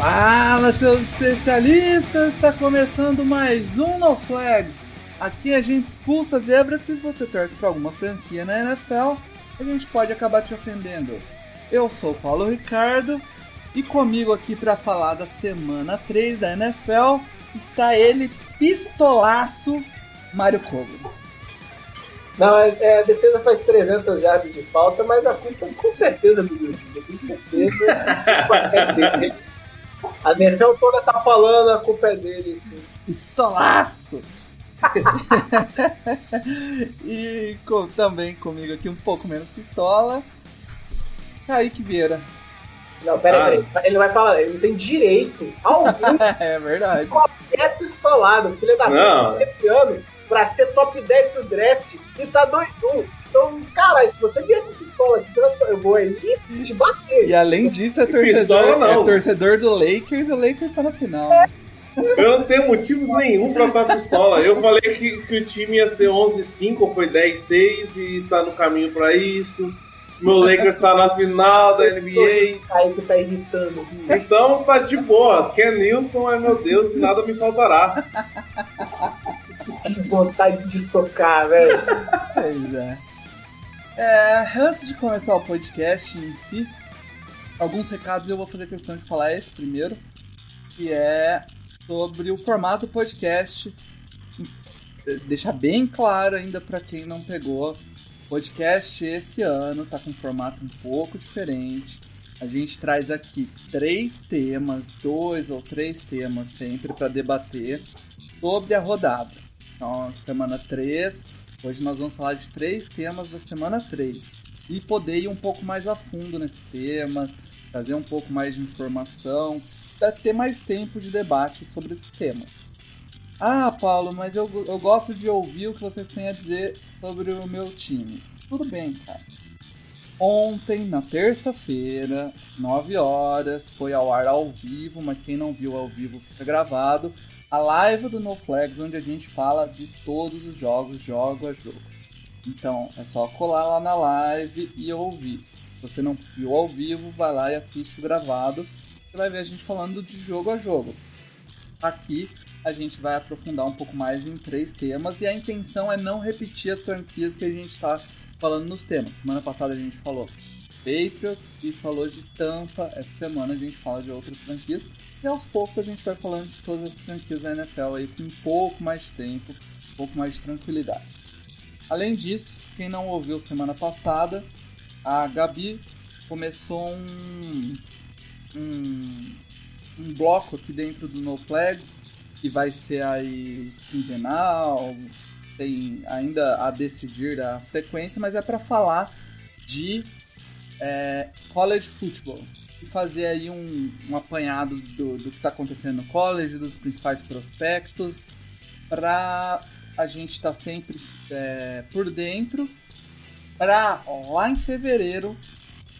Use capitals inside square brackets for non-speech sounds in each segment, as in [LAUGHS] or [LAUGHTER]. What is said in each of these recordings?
Fala, seus especialistas! Está começando mais um No Flags. Aqui a gente expulsa zebras se você torce para alguma franquia na NFL, a gente pode acabar te ofendendo. Eu sou o Paulo Ricardo e comigo aqui para falar da semana 3 da NFL está ele, pistolaço, Mário Kogo. Não, é, é, a defesa faz 300 jardas de falta, mas a culpa com certeza do Gurgel, com certeza. é [LAUGHS] dele. A NFL toda tá falando, a culpa é dele, sim. Pistolaço! [LAUGHS] e com, também comigo aqui um pouco menos pistola, Kaique Vieira. Não, pera aí, ah. ele vai falar, ele tem direito ao [LAUGHS] É verdade. Qualquer pistolado, filho da puta, ano pra ser top 10 do draft e tá 2-1. Então, cara, se você vier com pistola aqui, vai, eu vou aí te bater. E além disso, é torcedor, é torcedor do Lakers e o Lakers tá na final. É. Eu não tenho motivos nenhum pra estar pistola. Eu falei que, que o time ia ser 11-5 ou foi 10-6 e tá no caminho pra isso. Meu Lakers tá na final da NBA. Aí que tá irritando. Então tá de boa. Ken Newton é meu Deus e nada me faltará. Que vontade de socar, velho. [LAUGHS] Pois é. É. Antes de começar o podcast em si, alguns recados eu vou fazer questão de falar esse primeiro, que é sobre o formato do podcast. Deixar bem claro ainda para quem não pegou. Podcast esse ano tá com um formato um pouco diferente. A gente traz aqui três temas, dois ou três temas sempre para debater sobre a rodada. Então, semana 3, hoje nós vamos falar de três temas da semana 3 e poder ir um pouco mais a fundo nesses temas, trazer um pouco mais de informação, para ter mais tempo de debate sobre esses temas. Ah, Paulo, mas eu, eu gosto de ouvir o que vocês têm a dizer sobre o meu time. Tudo bem, cara. Ontem, na terça-feira, 9 horas, foi ao ar ao vivo, mas quem não viu ao vivo fica gravado. A live do No Flags, onde a gente fala de todos os jogos, jogo a jogo. Então, é só colar lá na live e ouvir. Se você não viu ao vivo, vai lá e assiste o gravado. Você vai ver a gente falando de jogo a jogo. Aqui a gente vai aprofundar um pouco mais em três temas e a intenção é não repetir as franquias que a gente está falando nos temas. Semana passada a gente falou Patriots e falou de Tampa. Essa semana a gente fala de outras franquias e aos poucos a gente vai falando de todas as franquias da NFL aí com um pouco mais de tempo, um pouco mais de tranquilidade. Além disso, quem não ouviu semana passada, a Gabi começou um, um, um bloco aqui dentro do No Flags que vai ser aí quinzenal, tem ainda a decidir a frequência, mas é para falar de é, college football e fazer aí um, um apanhado do, do que está acontecendo no college, dos principais prospectos, para a gente estar tá sempre é, por dentro, para lá em fevereiro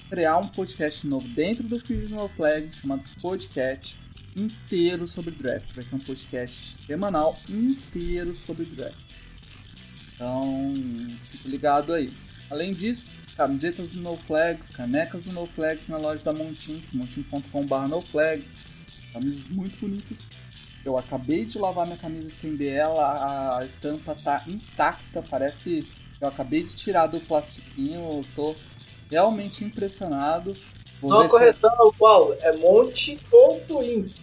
criar um podcast novo dentro do No Flag chamado Podcast inteiro sobre draft. Vai ser um podcast semanal inteiro sobre draft. Então, fique ligado aí. Além disso, camisetas do No Flags, canecas do No Flags na loja da Montink, montin.com.br NoFlags. Camisas muito bonitas. Eu acabei de lavar minha camisa, estender ela, a estampa tá intacta, parece. Eu acabei de tirar do plastiquinho, eu tô realmente impressionado. Vou Uma correção, se... Paulo, é monte.inc.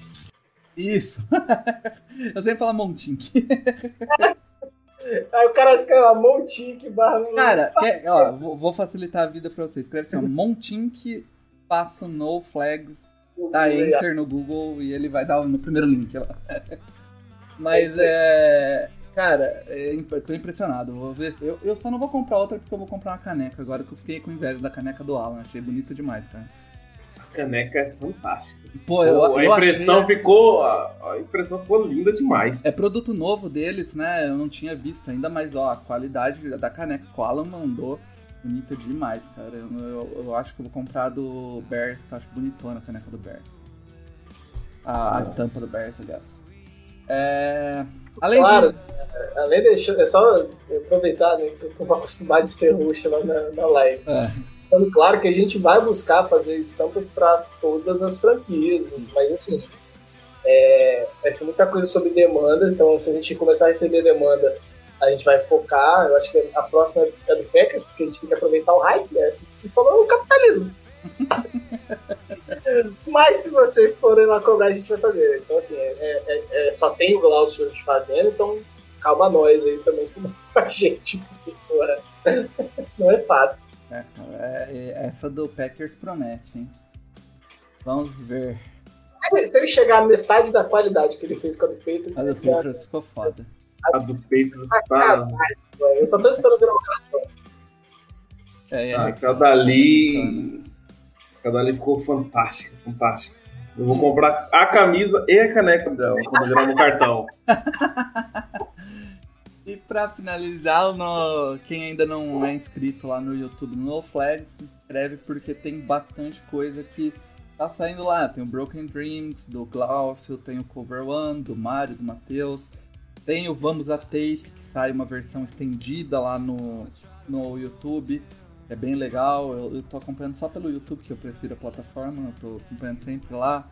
Isso. [LAUGHS] eu sempre falo Montink. [LAUGHS] Aí o cara escreve Montink barra. Cara, quer, ó, vou facilitar a vida pra vocês. Escreve assim, ó, Montink passo no flags, dá enter no Google e ele vai dar no primeiro link lá. [LAUGHS] Mas é. Cara, eu tô impressionado. Vou ver, eu, eu só não vou comprar outra porque eu vou comprar uma caneca agora que eu fiquei com inveja da caneca do Alan. Achei bonita demais, cara. Caneca é fantástica. Pô, eu, Pô, a eu impressão achei- ficou. A, a impressão ficou linda demais. É produto novo deles, né? Eu não tinha visto ainda, mas ó, a qualidade da caneca que o Alan mandou, bonita demais, cara. Eu, eu- eu acho que eu vou comprar do Bears, que eu acho bonitona a caneca do Bears. A, a estampa do Bears, aliás. É... Além Claro, de... além de. É só aproveitar, né? que Eu tô [LAUGHS] acostumado de ser roxo lá na, na live. É, Claro que a gente vai buscar fazer estampas para todas as franquias, mas assim, é, vai ser muita coisa sobre demandas, então se a gente começar a receber demanda, a gente vai focar, eu acho que a próxima é do Packers, porque a gente tem que aproveitar o hype, né? Se funciona o capitalismo. [LAUGHS] Mas se vocês forem lá cobrar, a gente vai fazer. Então assim, é, é- é- só tem o Glaucio fazendo, então calma nós aí também com a gente, porque porra, não é fácil. É, é- é- essa do Packers promete, hein? Vamos ver. Se ele chegar à metade da qualidade que ele fez com a do Patriots, A do Patriots ficou foda. A do peito está. Sacanagem. eu só tô esperando virar um cartão. É, é, Ah, Cada ali. Cada ali ficou fantástica, fantástica. Eu vou comprar a camisa e a caneca dela quando virar no cartão. [LAUGHS] E pra finalizar, no... quem ainda não é inscrito lá no YouTube no Flags, se inscreve porque tem bastante coisa que tá saindo lá. Tem o Broken Dreams, do Glaucio, tem o Cover One, do Mário, do Matheus. Tem o Vamos a Tape, que sai uma versão estendida lá no, no YouTube. É bem legal. Eu, eu tô acompanhando só pelo YouTube, que eu prefiro a plataforma. Eu tô acompanhando sempre lá.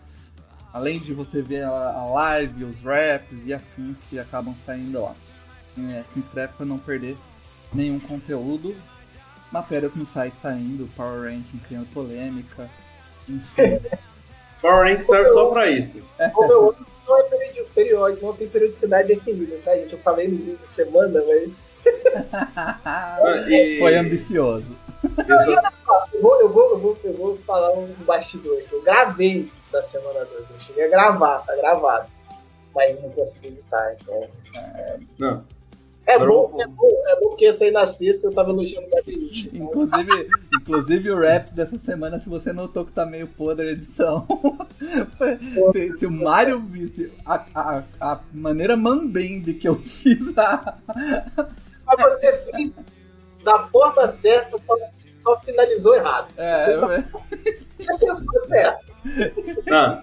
Além de você ver a, a live, os raps e afins que acabam saindo lá. É, se inscreve para não perder nenhum conteúdo. Matérias no site saindo, Power Ranking criando polêmica, enfim. [LAUGHS] Power Rank serve só pra isso. O meu outro não é período, periódico, não tem periodicidade definida, tá, gente? Eu falei no vídeo de semana, mas. [LAUGHS] E- Foi ambicioso. eu E só- olha só, eu vou, eu, vou, eu, vou, eu vou falar um bastidor. aqui. Eu gravei da semana 2, eu cheguei a gravar, tá gravado. Mas não consegui editar, então. Não. É bom, é bom, é bom porque ia sair na sexta eu tava elogiando o Gabrielite. Então, Inclusive, inclusive o Raps dessa semana, se você notou que tá meio podre a edição. [LAUGHS] se, se o Mario visse a, a, a maneira mambembe que eu fiz a. Mas você fez da forma certa, só, só finalizou errado. É, Você pensou certo. Não.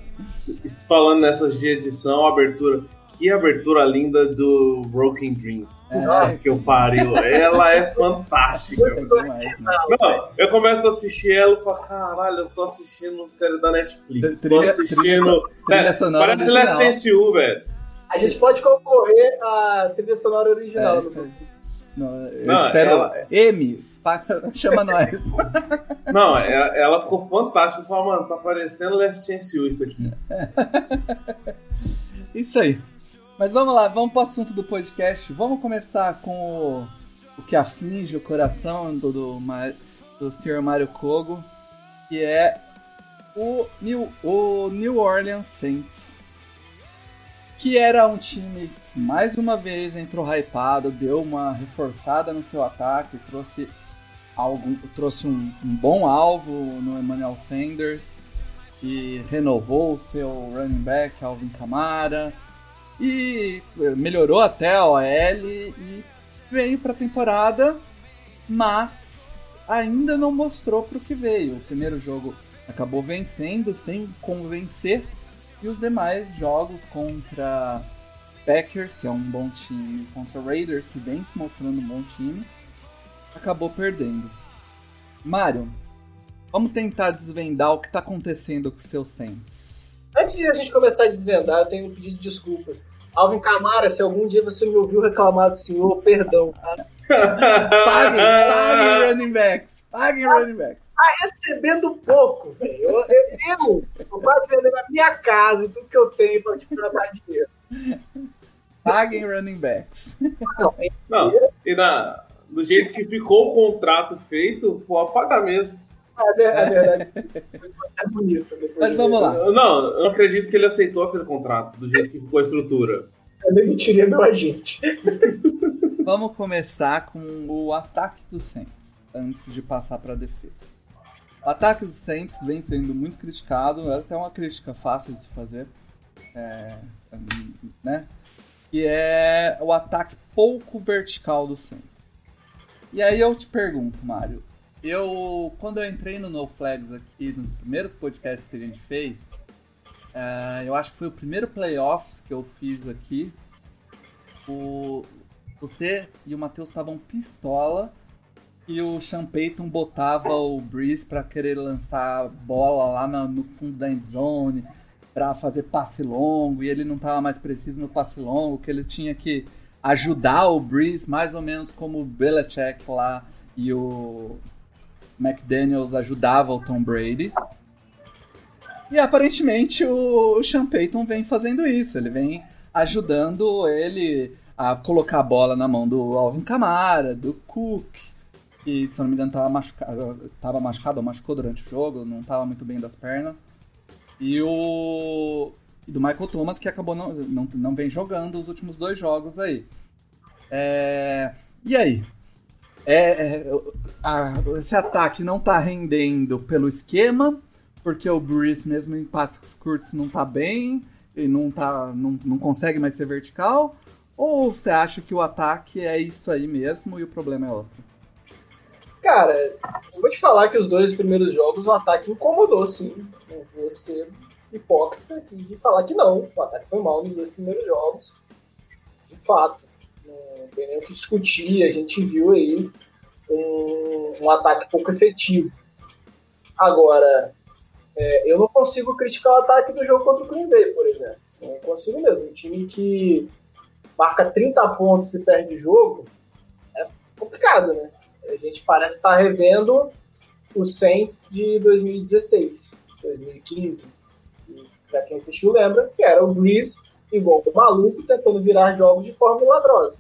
Isso Falando nessas de edição, abertura. Que abertura linda do Broken Dreams. É. Puta que eu pariu. Ela é fantástica. é demais, né? Não, eu começo a assistir ela e falo, caralho, eu tô assistindo série da Netflix. Trilha- tô assistindo. trilha so- trilha É, sonora Parece. Last Chance U, velho. A gente pode concorrer à trilha sonora original. É, do isso aí. Não, eu Não, espero. ela- M, pa- [LAUGHS] chama nós. Não, ela, ela ficou fantástica. Eu falo, mano, tá parecendo Last Chance U isso aqui. [LAUGHS] Isso aí. Mas vamos lá, vamos pro assunto do podcast. Vamos começar com o, o que aflige o coração do, do, do Sr. Mario Kogo, que é o New, o New Orleans Saints. Que era um time que mais uma vez entrou hypado, deu uma reforçada no seu ataque, trouxe, algum, trouxe um, um bom alvo no Emmanuel Sanders, que renovou o seu running back, Alvin Kamara, e melhorou até a OL e veio para a temporada, mas ainda não mostrou para o que veio. O primeiro jogo acabou vencendo sem convencer e os demais jogos contra Packers, que é um bom time, contra Raiders, que vem se mostrando um bom time, acabou perdendo. Mário, vamos tentar desvendar o que está acontecendo com os seus Saints. Antes de a gente começar a desvendar, eu tenho um pedido de desculpas. Alvin Camara, se algum dia você me ouviu reclamar do senhor, perdão, tá? Paguem, paguem [LAUGHS] running backs, paguem running backs. Tá recebendo pouco, velho. Eu, eu, eu, eu quase vendendo a minha casa e tudo que eu tenho pra te dar dinheiro. Paguem running backs. Não, é Não, e na, do jeito que ficou o contrato feito, pode pagar mesmo. É é verdade. É bonito. Mas vamos lá. Eu- Não, eu acredito que ele aceitou aquele contrato, do jeito que ficou a estrutura. Eu demitiria meu agente. [LAUGHS] Vamos começar com o ataque dos Saints, antes de passar para a defesa. O ataque dos Saints vem sendo muito criticado, é até uma crítica fácil de se fazer, é, né? Que é o ataque pouco vertical do Saints. E aí eu te pergunto, Mário, eu quando eu entrei no No Flags aqui nos primeiros podcasts que a gente fez, é, eu acho que foi o primeiro playoffs que eu fiz aqui. O, você e o Matheus estavam pistola e o Sean Payton botava o Breeze para querer lançar bola lá no, no fundo da endzone para fazer passe longo e ele não estava mais preciso no passe longo, que ele tinha que ajudar o Breeze mais ou menos como o Belichick lá e o McDaniels ajudava o Tom Brady. E aparentemente o Sean Payton vem fazendo isso, ele vem ajudando ele a colocar a bola na mão do Alvin Kamara, do Cook, que se não me engano estava machucado, tava machucado ou machucou durante o jogo, não estava muito bem das pernas. E o e do Michael Thomas, que acabou não, não, não vem jogando os últimos dois jogos aí. É... E aí? É, é, a, esse ataque não tá rendendo pelo esquema, porque o Bruce, mesmo em passos curtos, não tá bem, e não, tá, não, não consegue mais ser vertical? Ou você acha que o ataque é isso aí mesmo e o problema é outro? Cara, eu vou te falar que os dois primeiros jogos o ataque incomodou, sim. Não vou ser hipócrita aqui de falar que não. O ataque foi mal nos dois primeiros jogos. De fato. Não tem nem o que discutir. A gente viu aí um, um ataque pouco efetivo. Agora, é, eu não consigo criticar o ataque do jogo contra o Green Bay, por exemplo. Não consigo mesmo. Um time que marca 30 pontos e perde jogo é complicado, né? A gente parece estar revendo o Saints de 2016, 2015. Para quem assistiu lembra que era o Breeze igual o maluco tentando virar jogos de forma milagrosa.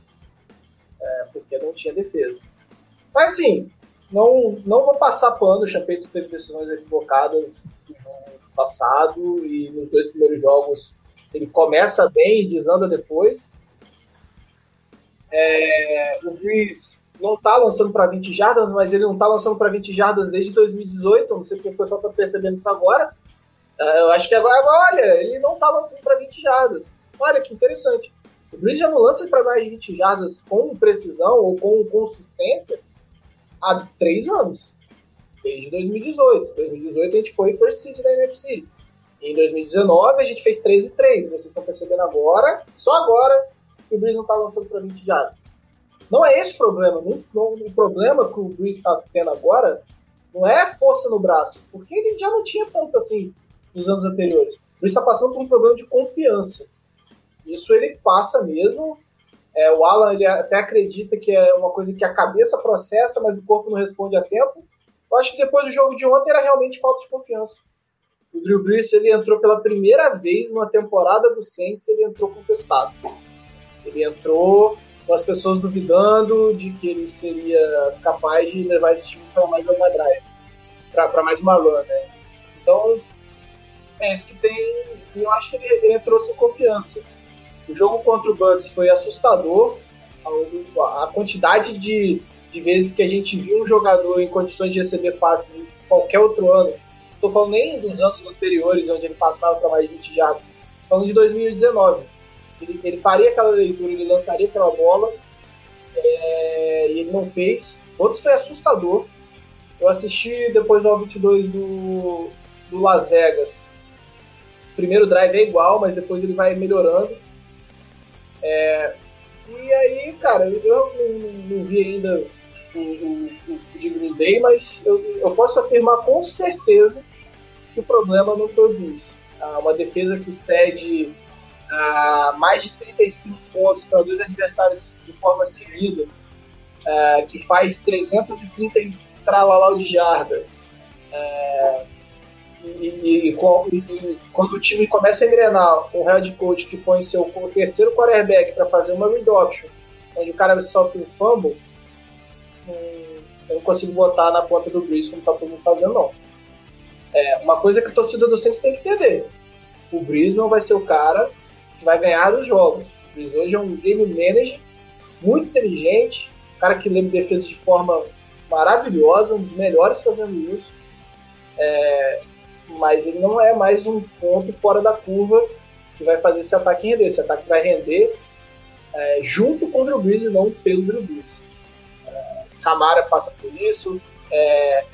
É, porque não tinha defesa. Mas assim, não, não vou passar pano, o Champeito teve decisões equivocadas no passado e nos dois primeiros jogos ele começa bem e desanda depois. É, o Breeze não tá lançando para 20 jardas, mas ele não tá lançando para 20 jardas desde 2018. Não sei porque o pessoal tá percebendo isso agora. É, eu acho que agora, olha, ele não tá lançando para 20 jardas. Olha que interessante. O Breeze já não lança para mais de 20 jardas com precisão ou com consistência há três anos. Desde 2018. 2018 a gente foi first seed da NFC. Em 2019 a gente fez 13 3. Vocês estão percebendo agora, só agora, que o Breeze não está lançando para 20 jardas. Não é esse o problema. Não, o problema que o Breeze está tendo agora não é força no braço, porque ele já não tinha tanto assim nos anos anteriores. O Breeze está passando por um problema de confiança. Isso ele passa mesmo. É, o Alan ele até acredita que é uma coisa que a cabeça processa, mas o corpo não responde a tempo. Eu acho que depois do jogo de ontem era realmente falta de confiança. O Drew Brees ele entrou pela primeira vez numa temporada do Saints, ele entrou contestado. Ele entrou com as pessoas duvidando de que ele seria capaz de levar esse time para mais uma drive, para mais uma run, né? Então, é isso que tem. Eu acho que ele, ele entrou sem confiança. O jogo contra o Bucks foi assustador. A, a quantidade de, de vezes que a gente viu um jogador em condições de receber passes em qualquer outro ano. Estou falando nem dos anos anteriores, onde ele passava para mais de 20 jardas. Falando de 2019 ele, ele faria aquela leitura, ele lançaria aquela bola é, e ele não fez. Outro foi assustador. Eu assisti depois do 22 do, do Las Vegas. O primeiro drive é igual, mas depois ele vai melhorando. É, e aí, cara, eu não, não vi ainda o, o, o de Green mas eu, eu posso afirmar com certeza que o problema não foi o Bills. Ah, uma defesa que cede uh, mais de 35 pontos para dois adversários de forma seguida, uh, que faz 330 tralalau de jarda. Uh, e, e, e, quando o time começa a engrenar um head coach que põe seu terceiro quarterback para fazer uma reduction, onde o cara sofre um fumble, hum, eu não consigo botar na ponta do Breeze como tá todo mundo fazendo, não. É, uma coisa que a torcida do Saints tem que entender. O Breeze não vai ser o cara que vai ganhar os jogos. O hoje é um game manager muito inteligente, um cara que lembra defesa de forma maravilhosa, um dos melhores fazendo isso. é, mas ele não é mais um ponto fora da curva que vai fazer esse ataque render. Esse ataque vai render é, junto com o Drew Brees e não pelo Drew Brees. É, Camara passa por isso, é,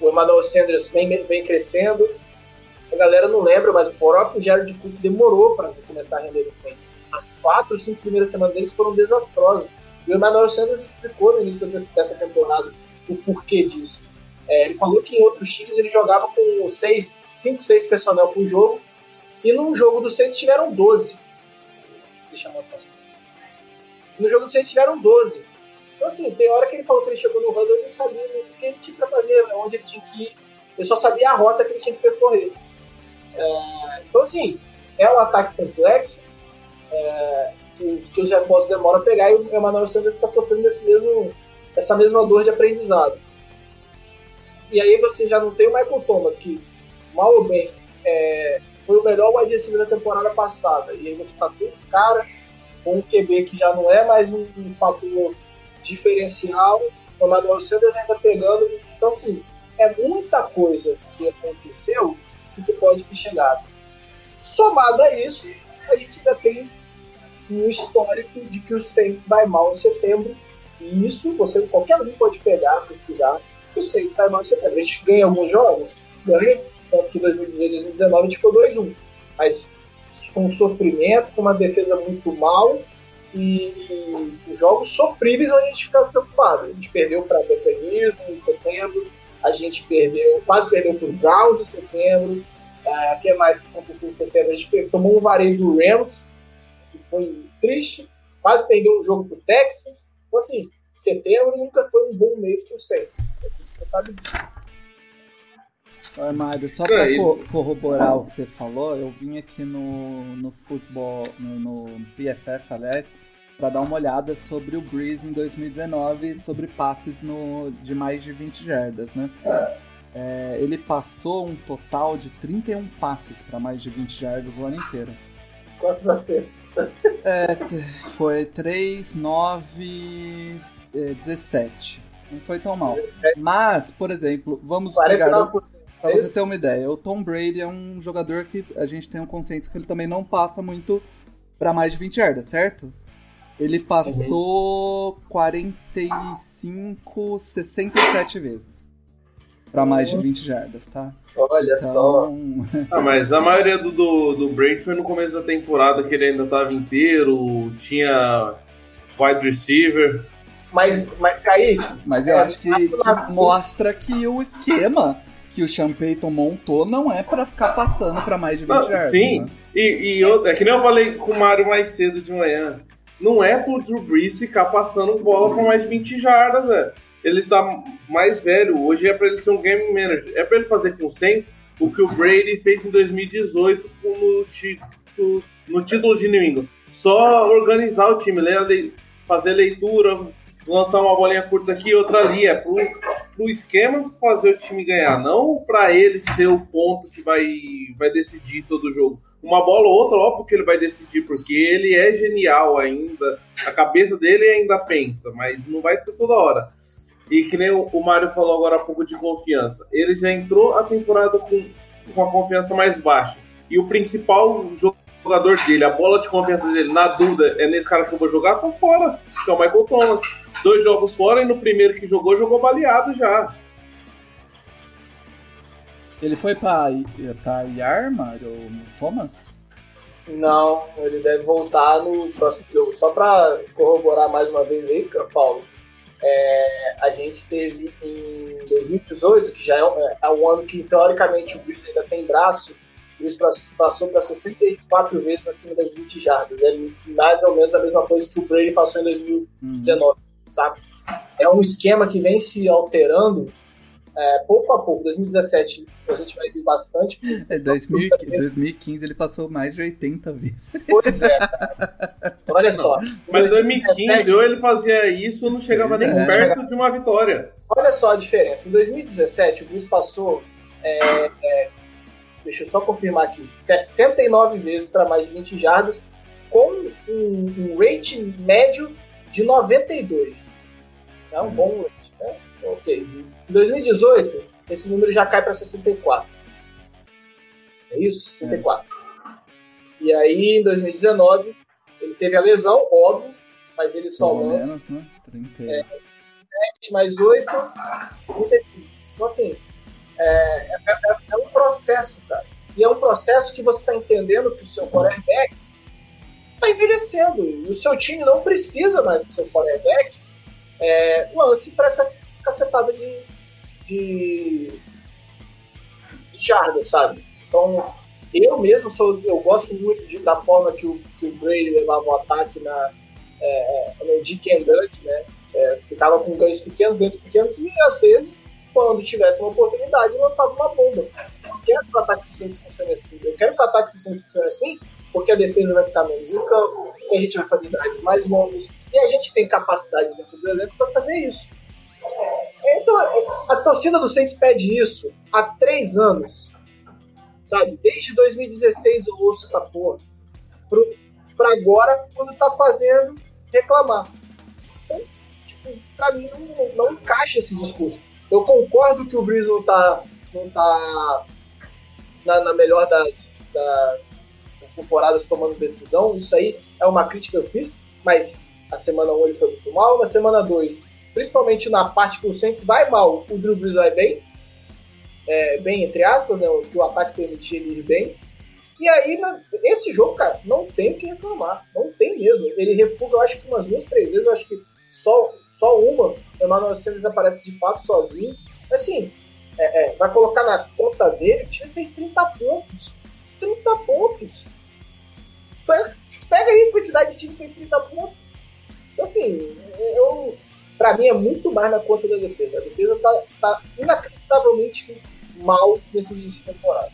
o Emmanuel Sanders vem, vem crescendo. A galera não lembra, mas o próprio Jared Cook demorou para começar a render no Saints. As quatro, cinco primeiras semanas deles foram desastrosas. E o Emmanuel Sanders explicou no início dessa temporada o porquê disso. É, ele falou que em outros times ele jogava com 5, 6 personnel por jogo, e num jogo do Saints tiveram 12. Deixa eu passar. No jogo do Saints tiveram 12. Então, assim, tem hora que ele falou que ele chegou no Huddle e não sabia o que ele tinha para fazer, onde ele tinha que ir. Ele só sabia a rota que ele tinha que percorrer. É, então, assim, é um ataque complexo, é, que os reforços demoram a pegar, e o Emmanuel Sanders está sofrendo esse mesmo, essa mesma dor de aprendizado. E aí você já não tem o Michael Thomas, que, mal ou bem, é, foi o melhor wide receiver da temporada passada. E aí você tá sem esse cara, com um QB que já não é mais um, um fator diferencial, o Manuel Sanders ainda pegando. Então, assim, é muita coisa que aconteceu e que pode ter chegado. Somado a isso, a gente ainda tem um histórico de que o Saints vai mal em setembro. E isso você qualquer um pode pegar, pesquisar o Saints sai mal em setembro. A gente ganha alguns jogos, ganha, tanto que em 2018 e 2019 a gente ficou 2-1. Mas com sofrimento, com uma defesa muito mal e, e jogos sofríveis onde a gente ficava preocupado. A gente perdeu para Buccaneers em setembro, a gente perdeu, quase perdeu para o Browns em setembro. É, o que mais que aconteceu em setembro? A gente tomou um vareio do Rams, que foi triste, quase perdeu um jogo para o Texas. Então, assim, setembro nunca foi um bom mês para o Saints sabe disso. Oi, Mário, só para co corroborar o que você falou, eu vim aqui no, no futebol, no, no PFF, aliás, para dar uma olhada sobre o Breeze em 2019 sobre passes no, de mais de 20 jardas, né? É, ele passou um total de 31 passes para mais de 20 jardas o ano inteiro. Quantos acertos? É, foi 3, 9, 17. Não foi tão mal. Mas, por exemplo, vamos pegar. Pra você ter uma ideia, o Tom Brady é um jogador que a gente tem um consenso que ele também não passa muito para mais de 20 yardas, certo? Ele passou 45, 67 vezes para mais de 20 jardas, tá? Olha então... só. [LAUGHS] ah, mas a maioria do, do, do Brady foi no começo da temporada que ele ainda tava inteiro, tinha wide receiver. Mas, mas Kaique. Mas eu é, acho que, que mostra que o esquema que o Sean Payton montou não é para ficar passando para mais de 20 ah, Sim, né? e, e eu, é que nem eu falei com o Mário mais cedo de manhã. Não é pro Drew Brees ficar passando bola para mais de 20 jardas, é. Ele tá mais velho, hoje é para ele ser um game manager. É para ele fazer com o Saints o que o Brady fez em 2018 no título, no título de New England. Só organizar o time, fazer leitura, lançar uma bolinha curta aqui e outra ali. É pro, pro esquema fazer o time ganhar, não para ele ser o ponto que vai, vai decidir todo o jogo. Uma bola ou outra, óbvio que ele vai decidir, porque ele é genial ainda, a cabeça dele ainda pensa, mas não vai ter toda hora. E que nem o Mário falou agora há pouco de confiança. Ele já entrou a temporada com, com a confiança mais baixa. E o principal jogador dele, a bola de confiança dele, na dúvida, é nesse cara que eu vou jogar, tá fora. Que é o Michael Thomas dois jogos fora e no primeiro que jogou, jogou baleado já. Ele foi pra, pra IAR, Mario Thomas? Não, ele deve voltar no próximo jogo. Só pra corroborar mais uma vez aí, Paulo, é, a gente teve em 2018, que já é, um, é um ano que teoricamente o Breeze ainda tem braço, o Breeze passou para 64 vezes acima das 20 jardas. É mais ou menos a mesma coisa que o Brady passou em 2019. Uhum sabe? É um esquema que vem se alterando é, pouco a pouco. 2017 a gente vai ver bastante. [LAUGHS] É, 2015 ele passou mais de 80 vezes. Pois é. [LAUGHS] Olha só. Mas 2015 ou ele fazia isso não chegava nem é. perto de uma vitória. Olha só a diferença. Em 2017 o Bruce passou. É, é, deixa eu só confirmar aqui. 69 vezes para mais de 20 jardas, com um, um rate médio de 92. É um bom rate, né? Ok. Em 2018, esse número já cai para 64. É isso? 64. É. E aí, em 2019, ele teve a lesão, óbvio, mas ele só Pelo lança. Menos, né? 30. É, 7 mais 8, 35. Então, assim, é, é, é, é, um processo, cara. E é um processo que você está entendendo que o seu quarterback está envelhecendo. E o seu time não precisa mais que o seu quarterback é, lance para essa cacetada de, de, de jarda, sabe? Então, eu mesmo sou, eu gosto muito de, da forma que o, que o Brady levava o ataque na, é, é no Dick and né? É, ficava com ganhos pequenos, ganhos pequenos, e às vezes, quando tivesse uma oportunidade, lançava uma bomba. Eu quero que o ataque do Saints funcione assim. Eu quero que o ataque do Saints funcione assim, porque a defesa vai ficar menos em campo, a gente vai fazer drives mais longos, e a gente tem capacidade dentro do elenco para fazer isso. É, então, a torcida do Saints pede isso há três anos. Sabe? Desde 2016 eu ouço essa porra. Pra agora, quando tá fazendo, reclamar. Então, tipo, pra mim não, não encaixa esse discurso. Eu concordo que o Breeze não tá, não tá na, na melhor das, da, das temporadas tomando decisão. Isso aí é uma crítica que eu fiz, mas a semana 1 ele foi muito mal, na semana 2, principalmente na parte que o Saints vai mal, o Drew Brees vai bem é, bem, entre aspas, né, que o ataque permitia ele ir bem. E aí, na, esse jogo, cara, não tem o que reclamar. Não tem mesmo. Ele refuga, eu acho que umas duas, três vezes. Eu acho que só, só uma, o Emmanuel Sanders aparece de fato sozinho. Assim, é, é, vai colocar na conta dele, o time fez 30 pontos. 30 pontos. Pega aí a quantidade de time que fez 30 pontos. Então, assim, eu, pra mim é muito mais na conta da defesa. A defesa tá, tá inacreditavelmente mal nesse início de temporada.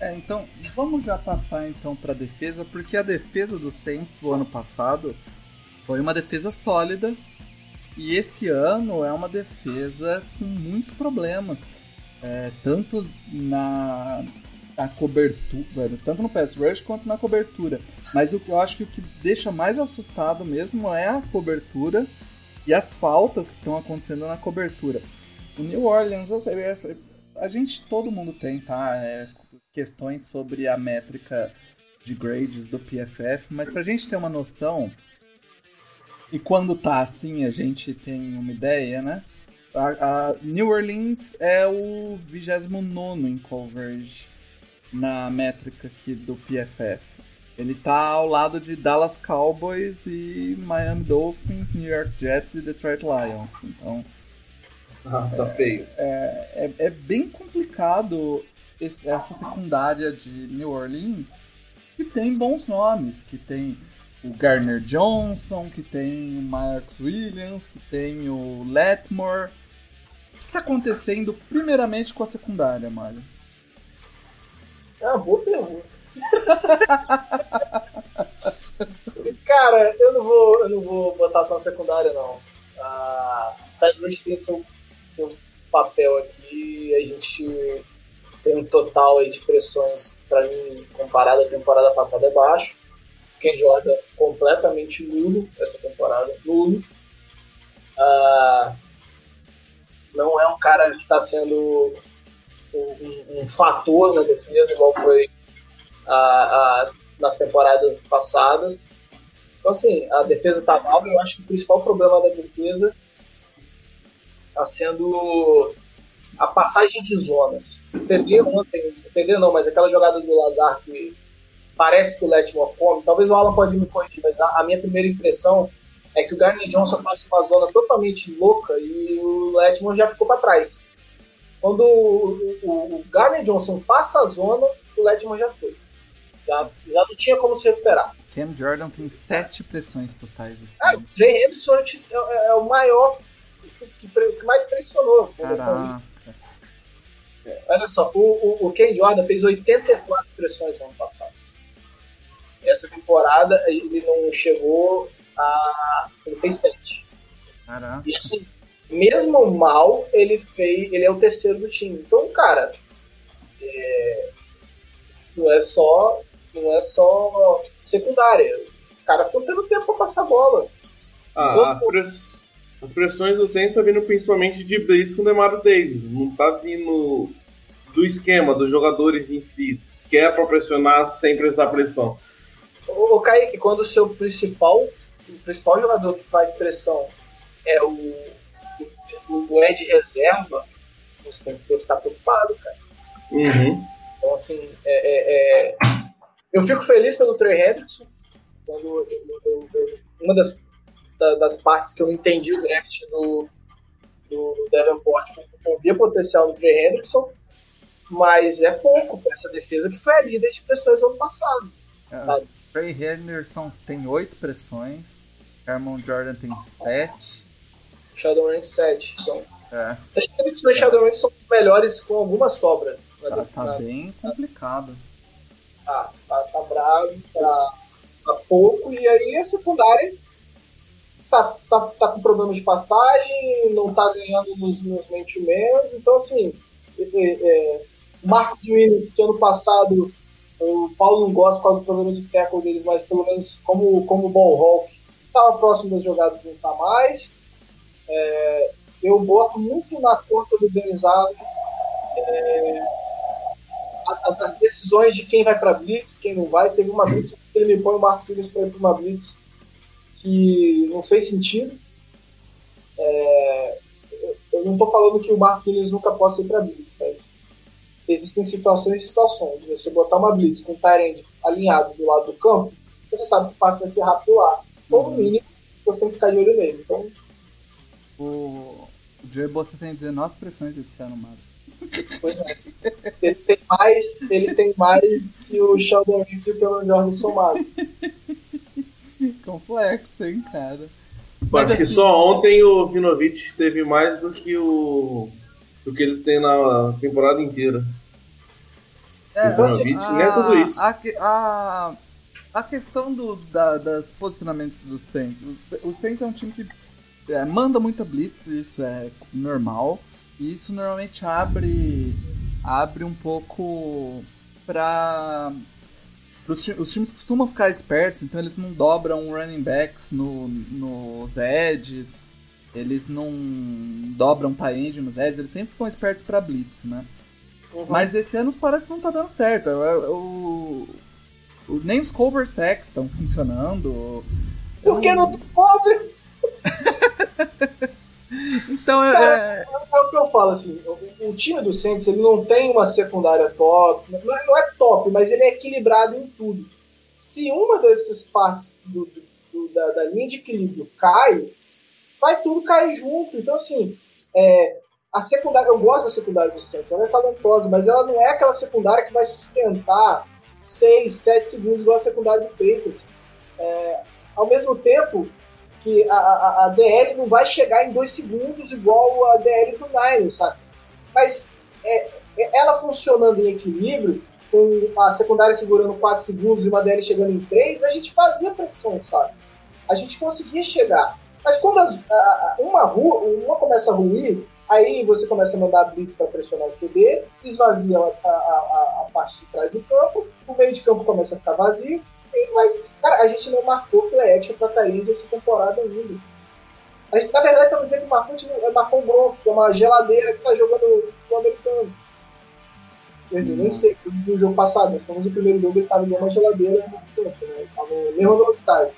É, então vamos já passar então para a defesa, porque a defesa do Saints do ano passado foi uma defesa sólida e esse ano é uma defesa com muitos problemas, é, tanto na, na cobertura, tanto no pass rush quanto na cobertura. Mas o que eu acho que o que deixa mais assustado mesmo é a cobertura e as faltas que estão acontecendo na cobertura. O New Orleans, a gente, todo mundo tem, tá? É, questões sobre a métrica de grades do PFF, mas pra gente ter uma noção, e quando tá assim a gente tem uma ideia, né? A, a New Orleans é o 29 em coverage na métrica aqui do PFF. Ele tá ao lado de Dallas Cowboys e Miami Dolphins, New York Jets e Detroit Lions. Então, ah, tá feio. É, é, é bem complicado esse, essa secundária de New Orleans, que tem bons nomes, que tem o Garner Johnson, que tem o Marcus Williams, que tem o Letmore. O que está acontecendo primeiramente com a secundária, Mário? É uma boa pergunta. [LAUGHS] Cara, eu não vou, eu não vou botar só a secundária, não. A Pass tem seu seu papel aqui. A gente tem um total de pressões, para mim, comparado à temporada passada, é baixo. Ken Jordan completamente nulo essa temporada, nulo. Ah, não é um cara que está sendo um, um, fator na defesa, igual foi ah, ah, nas temporadas passadas. Então, assim, a defesa está mal. Eu acho que o principal problema da defesa está sendo a passagem de zonas. Entendeu ontem? Entendeu não, mas aquela jogada do Lazar que parece que o Letmore come, talvez o Alan pode me corrigir, mas a, a minha primeira impressão é que o Garner Johnson passa uma zona totalmente louca e o Letmore já ficou para trás. Quando o, o, o, Garner Johnson passa a zona, o Letmore já foi. Já, já não tinha como se recuperar. Ken Jordan tem sete pressões totais. Assim. Ah, o Trey Henderson é, é, é o maior que, que mais pressionou. É, olha só, o, o, o Ken Jordan fez 84 pressões no ano passado. Essa temporada ele não chegou a. Ele fez 7. Caraca. E assim, mesmo mal, ele fez. Ele é o terceiro do time. Então, cara, é, não é só. Não é só secundária. Os caras estão tendo tempo pra passar bola. Ah, as, as pressões do Saints estão tá vindo principalmente de blitz com o Demario Davis. Não tá vindo do esquema, dos jogadores em si. Que é pra pressionar sem prestar pressão. Ô, Kaique, quando o seu principal, o principal jogador que faz pressão é o, o, o Ed reserva, você tem que ficar preocupado, cara. Uhum. Então, assim, é, é, é... eu fico feliz pelo Trey Hendrickson. Quando eu, eu, eu, uma das da, das partes que eu entendi o draft do, do Davenport foi que eu via potencial no Trey Hendrickson, mas é pouco para essa defesa que foi a líder de pressões no ano passado. É, Trey Henderson tem oito pressões, Herman Jordan tem sete. Shadowrun 7. São. É. Trey Hendrickson e Shadowrun são melhores com alguma sobra. Tá, tá bem complicado. Tá, tá, tá bravo, tá, tá pouco, e aí a secundária tá, tá, tá com problemas de passagem, não tá ganhando nos, nos man então assim, é, é, Marcos Williams, que ano passado o Paulo não gosta por do problema de tackle deles, mas pelo menos como, como ball hawk, estava próximo das jogadas não tá mais. É, eu boto muito na conta do Denizado é, as decisões de quem vai para blitz, quem não vai. Teve uma blitz que ele me põe o Marcos Williams para ir para uma blitz que não fez sentido. É, eu não estou falando que o Mark Williams nunca possa ir para blitz, mas existem situações e situações. Você botar uma blitz com o Tyrande alinhado do lado do campo, você sabe que o passe vai ser rápido lá. Ou no uhum. mínimo, você tem que ficar de olho nele. Então... O, o Joey Bossa tem 19 pressões esse ano, mano. Pois é. Ele tem mais, ele tem mais que o Sheldon Riggs e o Cameron Jordan somados. Complexo, hein, cara. Mas acho assim... que só ontem o Vinovich teve mais do que o. do que ele tem na temporada inteira. É, o Vinovich a, é tudo isso. A, a, a questão do, da, das posicionamentos do Saints. O Saints é um time que é, manda muita blitz, isso é normal. E isso normalmente abre abre um pouco para os, os times costumam ficar espertos, então eles não dobram running backs no, nos edges, eles não dobram tie nos edges, eles sempre ficam espertos para blitz, né? Uhum. Mas esse ano parece que não tá dando certo. O, o, nem os cover sacks estão funcionando. Por que não tem cover? [LAUGHS] então é, é... é, o que eu falo assim, o, o, time do Saints ele não tem uma secundária top, não é, não é, top, mas ele é equilibrado em tudo. Se uma dessas partes do, do, do, da, da, linha de equilíbrio cai, vai tudo cair junto. Então assim, é, a secundária, eu gosto da secundária do Saints, ela é talentosa, mas ela não é aquela secundária que vai sustentar 6, 7 segundos igual a secundária do Patriots. É, ao mesmo tempo, que a, a, a, DL não vai chegar em dois segundos igual a DL do Niners, sabe? Mas é, é, ela funcionando em equilíbrio, com a secundária segurando 4 segundos e uma DL chegando em 3, a gente fazia pressão, sabe? A gente conseguia chegar. Mas quando as, a, uma, rua, uma começa a ruir, aí você começa a mandar blitz para pressionar o QB, esvazia a, a, a, parte de trás do campo, o meio de campo começa a ficar vazio, mas, cara, a gente não marcou play action pra Tyrande essa temporada ainda. A gente, na verdade, estamos dizendo que marcou, é, marcou o Bronco, que é uma geladeira que tá jogando no americano. Quer dizer, nem sei, eu vi o jogo passado, mas pelo o primeiro jogo ele tava igual uma geladeira no campo, né? Ele tava na mesma velocidade.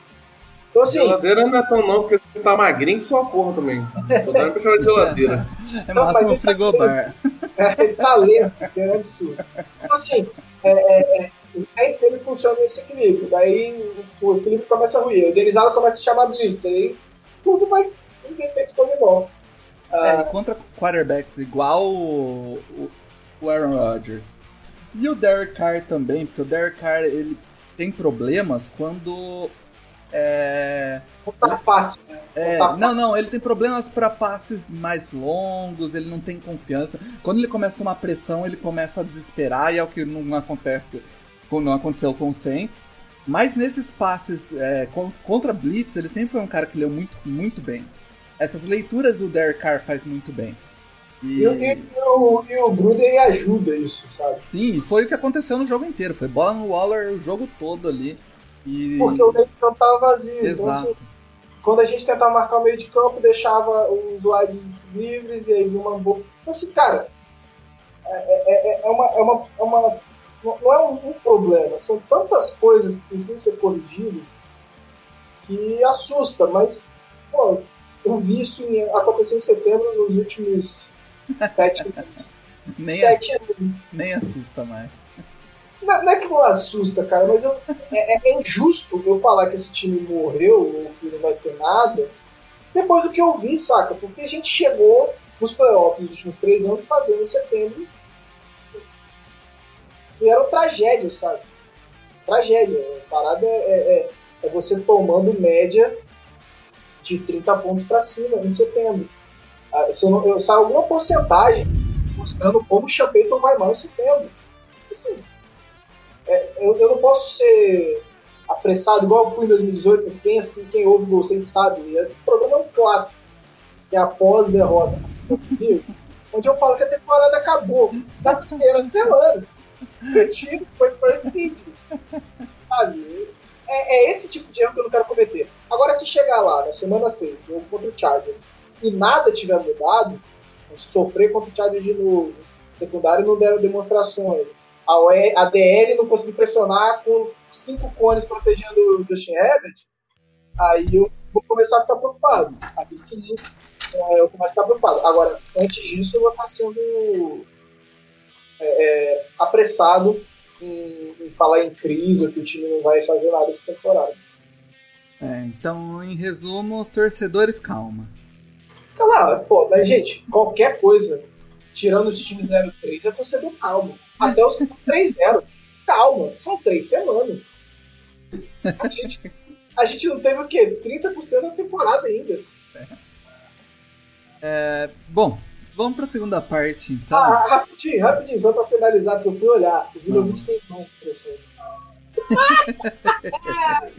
Então, assim, geladeira não é tão não, porque ele tá magrinho que sua porra também. Tô dando pra chamar de geladeira. É máximo um frigobar. Tá, é, ele tá lento, é um absurdo. Então, assim, é, é, é o Saints sempre funciona nesse equilíbrio. Daí o equilíbrio começa a ruir. O Denizado começa a chamar blitz. Aí tudo vai em defeito dominó. É, ah, contra quarterbacks igual o, o Aaron Rodgers. E o Derek Carr também, porque o Derek Carr ele tem problemas quando é. Não tá fácil, né? É, não, tá não, não, ele tem problemas para passes mais longos, ele não tem confiança. Quando ele começa a tomar pressão, ele começa a desesperar e é o que não acontece não aconteceu com o Saints. Mas nesses passes é, contra Blitz, ele sempre foi um cara que leu muito, muito bem. Essas leituras o Derek Carr faz muito bem. E, e, e, o, e o Gruden ajuda isso, sabe? Sim, foi o que aconteceu no jogo inteiro. Foi bola no Waller o jogo todo ali. E... Porque o meio campo tava vazio. Exato. Então, assim, quando a gente tentava marcar o meio de campo, deixava os wides livres e aí uma boa. Então, assim, cara, é, é, é, uma, é, uma, é uma. Não é um, um, problema, são tantas coisas que precisam ser corrigidas que assusta, mas, pô, eu vi isso acontecer em setembro nos últimos [LAUGHS] sete meses. nem, sete anos. Nem assusta mais. Não, não, é que não assusta, cara, mas eu, é, é, injusto eu falar que esse time morreu ou que não vai ter nada depois do que eu vi, saca? Porque a gente chegou nos playoffs nos últimos três anos fazendo em setembro. Que era tragédia, sabe? Tragédia. A parada é, é, é, é você tomando média de 30 pontos para cima em setembro. Ah, se eu, eu saio alguma porcentagem mostrando como o Champeyton vai mal em setembro. Assim, é, eu, eu não posso ser apressado igual eu fui em 2018, quem, assim, quem ouve vocês sabe. Esse programa é um clássico, que é a pós-derrota onde eu falo que a temporada acabou na primeira semana. O time foi City. Sabe? É, é, esse tipo de erro que eu não quero cometer. Agora, se chegar lá na semana 6, jogo contra o Chargers, e nada tiver mudado, sofrer contra o Chargers de novo, secundário não deram demonstrações, a, OE, a DL não conseguiu pressionar com cinco cones protegendo o Justin Herbert, aí eu vou começar a ficar preocupado. Aí sim, é, eu começo a ficar preocupado. Agora, antes disso, eu vou estar sendo é, é, apressado em, em, falar em crise, ou que o time não vai fazer nada essa temporada. É, então, em resumo, torcedores, calma. Calma, pô, mas gente, qualquer coisa, tirando os times 0-3, é torcedor calmo. Até os que estão 3-0. Calma, são três semanas. A gente, a gente não teve o quê? 30% da temporada ainda. É, bom, vamos para a segunda parte, então. Ah, rapidinho, rapidinho, só para finalizar, porque eu fui olhar. O Vinovich tem mais expressões. [LAUGHS]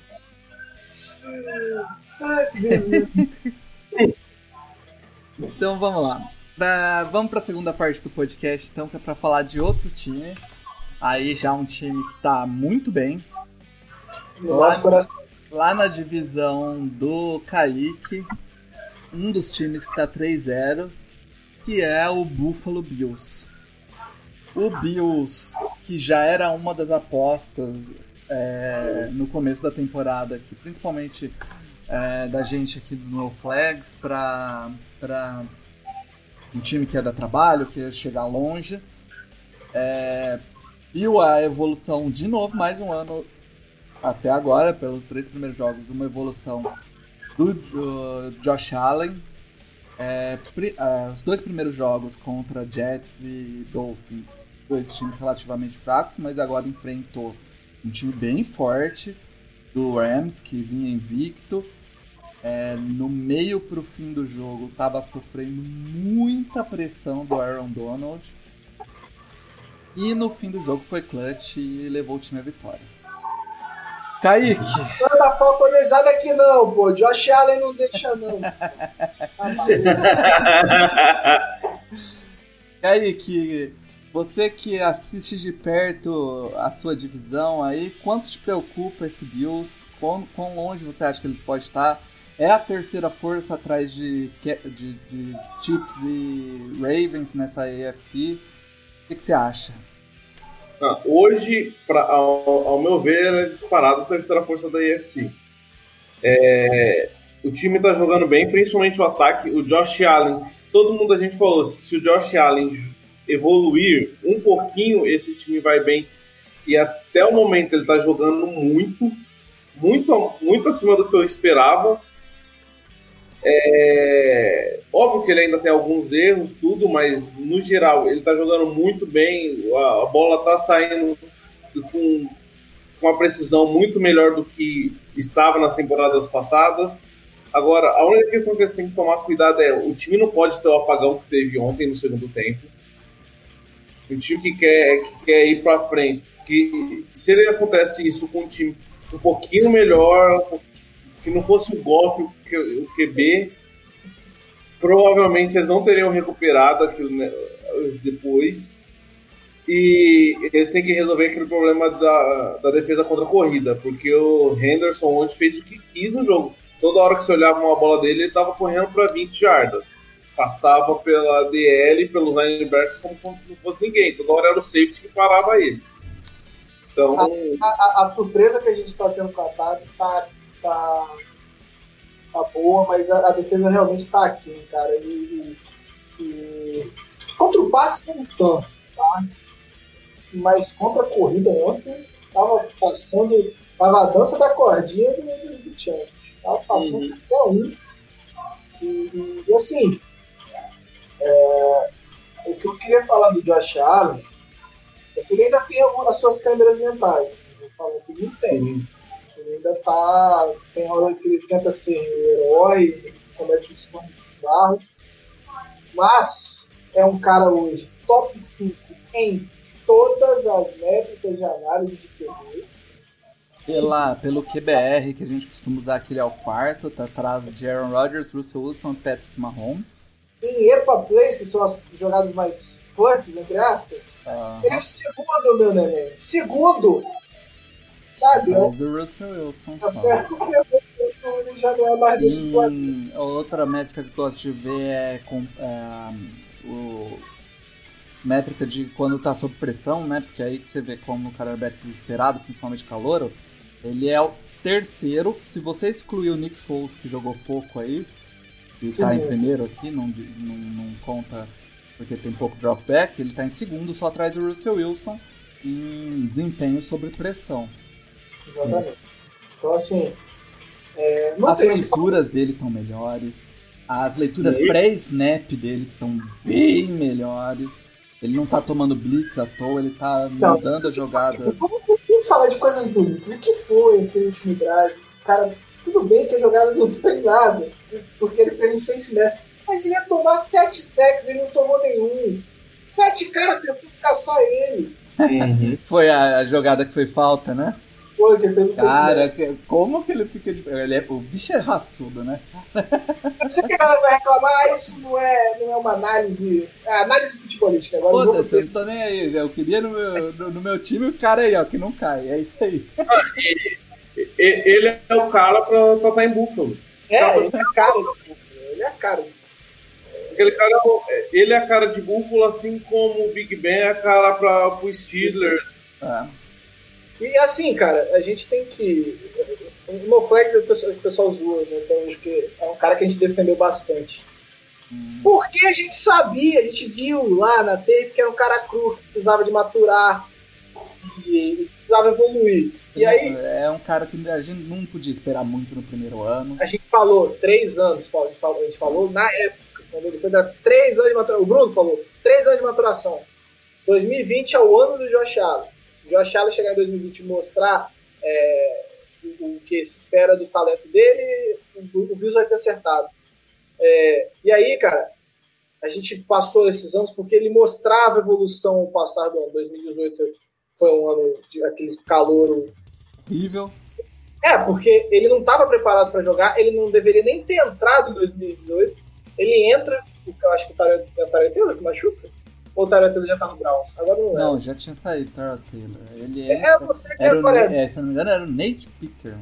então vamos lá. Pra, vamos para a segunda parte do podcast, então, que é para falar de outro time. Aí já um time que está muito bem. Lá, lá na divisão do Kaique, um dos times que está 3-0, que é o Buffalo Bills. O Bills, que já era uma das apostas é, no começo da temporada, que principalmente é, da gente aqui do No Flags, para um time que ia dar trabalho, que ia chegar longe. É, viu a evolução de novo, mais um ano até agora, pelos três primeiros jogos, uma evolução do uh, Josh Allen. É, uh, os dois primeiros jogos contra Jets e Dolphins, dois times relativamente fracos, mas agora enfrentou um time bem forte do Rams, que vinha invicto. É, no meio pro fim do jogo, estava sofrendo muita pressão do Aaron Donald. E no fim do jogo foi clutch e levou o time à vitória. Kaique. Não tá falconizado aqui não, pô. Josh Allen não deixa não. [LAUGHS] Kaique, você que assiste de perto a sua divisão aí, quanto te preocupa esse Bills? Quão, quão longe você acha que ele pode estar? É a terceira força atrás de, de, de Chiefs e Ravens nessa AFC. O que, que você acha? Ah, hoje, pra, ao, ao, meu ver, é disparado a terceira força da IFC. É, o time tá jogando bem, principalmente o ataque. O Josh Allen, todo mundo a gente falou, se o Josh Allen evoluir um pouquinho, esse time vai bem. E até o momento ele tá jogando muito, muito, muito acima do que eu esperava. É... Óbvio que ele ainda tem alguns erros, tudo, mas no geral ele tá jogando muito bem, a, bola tá saindo com, uma precisão muito melhor do que estava nas temporadas passadas. Agora, a única questão que você tem que tomar cuidado é o time não pode ter o apagão que teve ontem no segundo tempo. Um time que quer, que quer ir para frente, que se ele acontece isso com um time um pouquinho melhor, que não fosse o golpe, o QB, provavelmente eles não teriam recuperado aquilo né, depois. E eles têm que resolver aquele problema da, da defesa contra a corrida, porque o Henderson ontem fez o que quis no jogo. toda hora que você olhava uma bola dele, ele tava correndo para 20 jardas. Passava pela DL, pelos linebackers como se não fosse ninguém. Toda hora era o safety que parava ele. Então. A, a, a surpresa que a gente está tendo com o ataque tá, tá, tá boa, mas a, a defesa realmente está aqui, né, cara. E, e, e, contra o passe não tanto, tá? Mas contra a corrida ontem, tava passando. Tava a dança da cordinha do, do, do Champions. Tava passando uhum. um. E, e, assim, é, o que eu queria falar do Josh Allen é que ele ainda tem as suas câmeras mentais. Eu falo que não tem. Sim. Ainda tá. Tem hora que ele tenta ser herói, comete uns planos bizarros. Mas é um cara hoje top 5 em todas as métricas de análise de QB. Pela, pelo QBR, que a gente costuma usar aqui, ele é o quarto, tá atrás de Aaron Rodgers, Russell Wilson e Patrick Mahomes em EPA Plays, que são as jogadas mais fortes, entre aspas, ah. ele é o segundo, meu neném. Segundo! Sabe? Mas do Russell Wilson só. [LAUGHS] Ele já não é mais desse hum, Outra métrica que eu gosto de ver é, com, é o métrica de quando tá sob pressão, né? Porque aí que você vê como o quarterback desesperado, principalmente calor, ele é o terceiro. Se você excluir o Nick Foles, que jogou pouco aí, ele está em primeiro aqui, não, não, não, conta porque tem pouco dropback, ele está em segundo, só atrás do Russell Wilson em desempenho sob pressão. Exatamente. Sim. Então, assim. É, As leituras dele estão melhores. As leituras pré-snap dele estão bem melhores. Ele não está tomando blitz à toa, ele está mudando as jogadas. Vamos, vamos falar de coisas bonitas. O que foi aquele último drive? Cara, tudo bem que a jogada não tem nada, porque ele fez em face mask. Mas ele ia tomar sete sacks, ele não tomou nenhum. Sete caras tentando caçar ele. Uhum. foi a, a, jogada que foi falta, né? Que fez o Cara, que, como que ele fica de. Ele é, o bicho é raçudo, né? Você que ela vai reclamar, ah, isso não é, não é uma análise. É análise futebolística. Agora Foda-se, não tô nem aí. Eu queria no meu, no, no meu time o cara aí, ó, que não cai. É isso aí. Ah, ele, ele é o cara pra, pra estar em Buffalo. É, ele é a cara. Ele é a cara de Aquele cara, ele é a cara de Buffalo, assim como o Big Ben é a cara para o Steelers. É. E assim, cara, a gente tem que. O Moflex é o pessoal, o pessoal zoa, né? Então, que é um cara que a gente defendeu bastante. Hum. Porque a gente sabia, a gente viu lá na tape que era um cara cru, que precisava de maturar, e precisava evoluir. E aí, é um cara que a gente não podia esperar muito no primeiro ano. A gente falou três anos, Paulo, a gente falou, a gente falou na época, quando ele foi dar três anos de maturação. O Bruno falou, três anos de maturação. 2020 é o ano do Josh Allen. Josh Allen chegar em 2020 e mostrar é, o, o, que se espera do talento dele, o, o Bills vai ter acertado. É, e aí, cara, a gente passou esses anos porque ele mostrava evolução ao passar do ano. 2018 foi um ano de aquele calor horrível. É, porque ele não estava preparado para jogar, ele não deveria nem ter entrado em 2018. Ele entra, eu acho que o Tarantino é o Tarantino que machuca? Ou o Tarantino já tá no Browns? Agora não é. Não, já tinha saído o Tarantino. Ele é, é você que era, o, é, se não me engano, era o Nate Picker.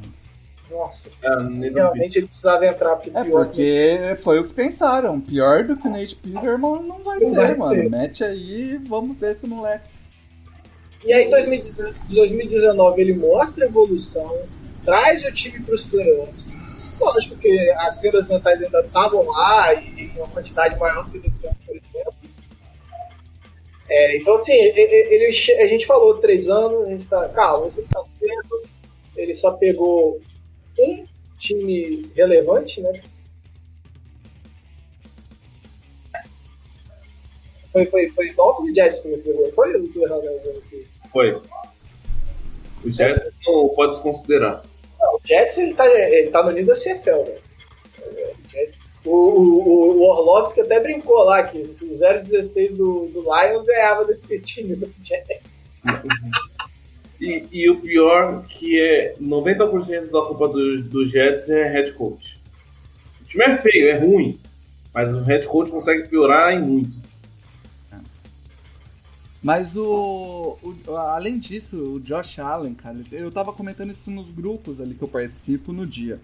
Nossa senhora, realmente ele precisava entrar, porque é pior porque que... foi o que pensaram. Pior do que o Nate Peterman não vai não ser, vai mano. Ser. Mete aí e vamos ver se o moleque e aí, em 2019, ele mostra a evolução, traz o time para os playoffs. Lógico que as vendas mentais ainda estavam lá e em uma quantidade maior do que desse ano, por exemplo. É, então, assim, ele, a gente falou três anos, a gente tá. Calma, você tá certo. Ele só pegou um time relevante, né? Foi, foi, foi Dolphins e Jets que ele pegou. Foi o do aqui. Foi. O Jets não pode desconsiderar. Não, o Jets ele tá, ele tá no nível da CFL, né? O, o, o Orlovski até brincou lá que o 0-16 do, do Lions ganhava desse [LAUGHS] time do Jets. e, e, o pior que é 90% da culpa do, do Jets é head coach. O time é feio, é ruim, mas o head coach consegue piorar em muito. Mas o, o, Além disso, o Josh Allen, cara, eu tava comentando isso nos grupos ali que eu participo no dia.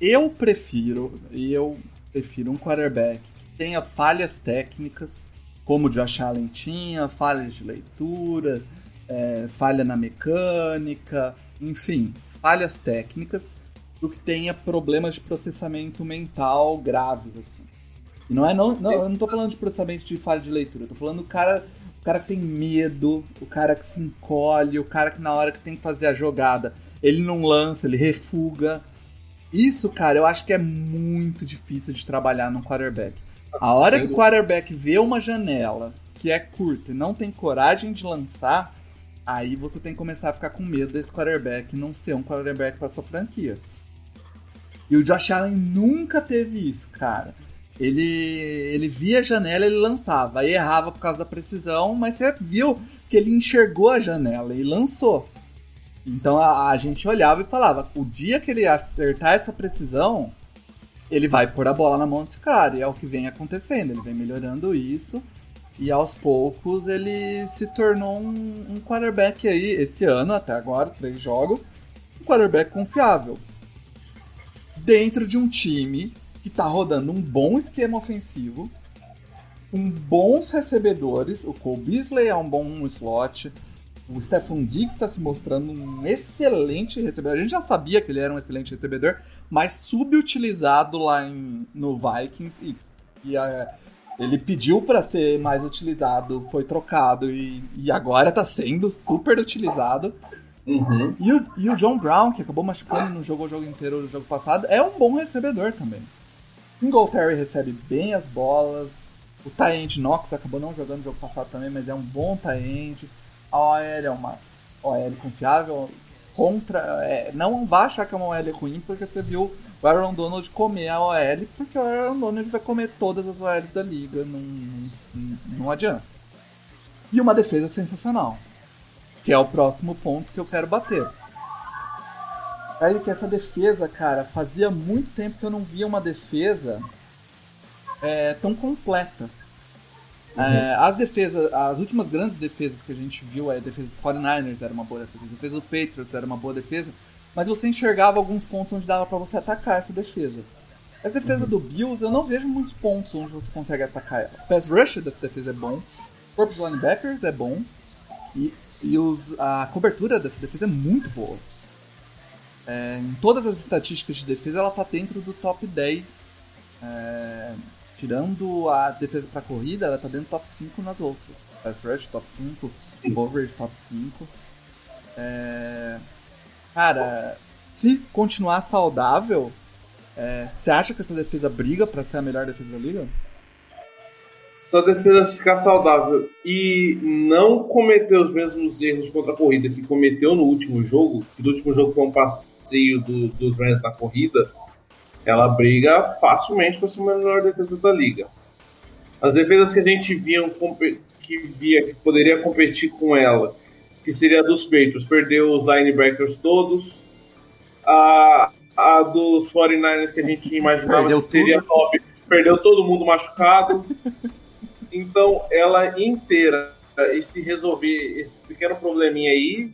Eu prefiro, e eu prefiro um quarterback que tenha falhas técnicas, como o Josh Allen tinha, falhas de leituras, é, falha na mecânica, enfim, falhas técnicas, do que tenha problemas de processamento mental graves, assim. E não é não, não eu não tô falando de processamento de falha de leitura, eu tô falando do cara, o cara que tem medo, o cara que se encolhe, o cara que na hora que tem que fazer a jogada, ele não lança, ele refuga. Isso, cara, eu acho que é muito difícil de trabalhar num quarterback. A hora que o quarterback vê uma janela que é curta e não tem coragem de lançar, aí você tem que começar a ficar com medo desse quarterback não ser um quarterback para sua franquia. E o Josh Allen nunca teve isso, cara. Ele, ele via a janela ele lançava. Aí errava por causa da precisão, mas você viu que ele enxergou a janela e lançou. Então a, a gente olhava e falava: o dia que ele acertar essa precisão, ele vai pôr a bola na mão desse cara. E é o que vem acontecendo. Ele vem melhorando isso. E aos poucos ele se tornou um, um quarterback aí, esse ano, até agora, três jogos, um quarterback confiável dentro de um time que tá rodando um bom esquema ofensivo, com bons recebedores. O Cole Beasley é um bom slot. O Stephen Diggs está se mostrando um excelente recebedor. A gente já sabia que ele era um excelente recebedor, mas subutilizado lá em, no Vikings. E, e a, ele pediu para ser mais utilizado, foi trocado e, e agora está sendo super utilizado. Uhum. E, o, e o John Brown, que acabou machucando no jogo o jogo inteiro do jogo passado, é um bom recebedor também. Singletary recebe bem as bolas. O Tyend Knox acabou não jogando no jogo passado também, mas é um bom Tyend. A OL é uma OL confiável. Contra, é, não vá achar que é uma OL ruim, porque você viu o Aaron Donald comer a OL, porque o Aaron Donald vai comer todas as OLs da liga, não, não, não adianta. E uma defesa sensacional que é o próximo ponto que eu quero bater. Aí que essa defesa, cara, fazia muito tempo que eu não via uma defesa é, tão completa. Uhum. É, as defesas, as últimas grandes defesas que a gente viu, é a defesa do 49ers era uma boa defesa, a defesa do Patriots era uma boa defesa, mas você enxergava alguns pontos onde dava para você atacar essa defesa. As defesas uhum. do Bills, eu não vejo muitos pontos onde você consegue atacar ela. O pass rush dessa defesa é bom, o corpo de linebackers é bom, e e os, a cobertura dessa defesa é muito boa. É, em todas as estatísticas de defesa, ela está dentro do top 10. É, tirando a defesa para corrida, ela está dentro do top 5 nas outras. Pass rush, top 5. Coverage, top 5. É, cara, se continuar saudável, é, você acha que essa defesa briga para ser a melhor defesa da liga? se a defesa ficar saudável e não cometer os mesmos erros contra a corrida que cometeu no último jogo, que no último jogo foi um passeio do, dos Rams na corrida, ela briga facilmente ser a melhor defesa da liga. As defesas que a gente via que via que poderia competir com ela, que seria a dos Patriots, perdeu os linebackers todos. A, a dos 49ers que a gente imaginava perdeu que seria tudo. top, perdeu todo mundo machucado. Então, ela inteira, e se resolver esse pequeno probleminha aí,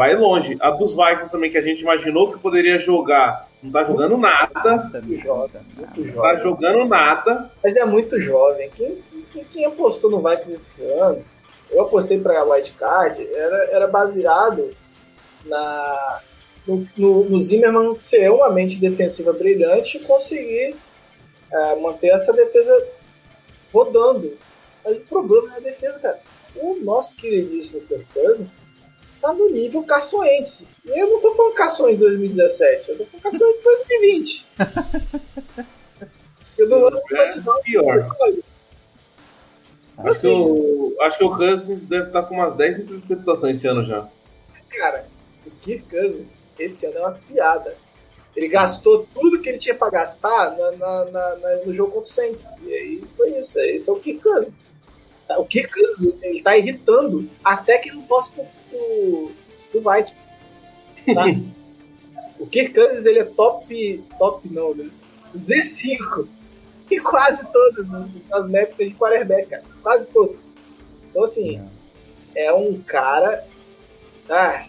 vai longe. A dos Vikings também, que a gente imaginou que poderia jogar, não tá jogando nada. Muito muito jovem. Tá jogando nada. Mas é muito jovem. Quem, quem, quem apostou no Vikings esse ano, eu apostei pra White Card, era, era baseado na, no, no, no Zimmerman ser uma mente defensiva brilhante e conseguir é, manter essa defesa rodando. Mas o problema é a defesa, cara. O nosso queridíssimo Kirk Cousins tá no nível Carson Wentz. E eu não tô falando Wentz 2017, eu tô falando Wentz 2020. [LAUGHS] eu não lanço é pior. Acho, assim, que o, acho que o Cousins deve estar tá com umas 10 interceptações esse ano já. Cara, o Kirk Cousins esse ano é uma piada. Ele gastou tudo que ele tinha para gastar na, na, na, no jogo contra o Saints. E aí foi isso. Esse é o Kirk Cousins. O Kirk Cousins, ele tá irritando até que no próximo do, do Vikings. Tá? [LAUGHS] o Kirk Cousins, ele é top, top não, né? Z5 em quase todas as, as métricas de quarterback, cara. Quase todas. Então, assim, é, é um cara... Ah,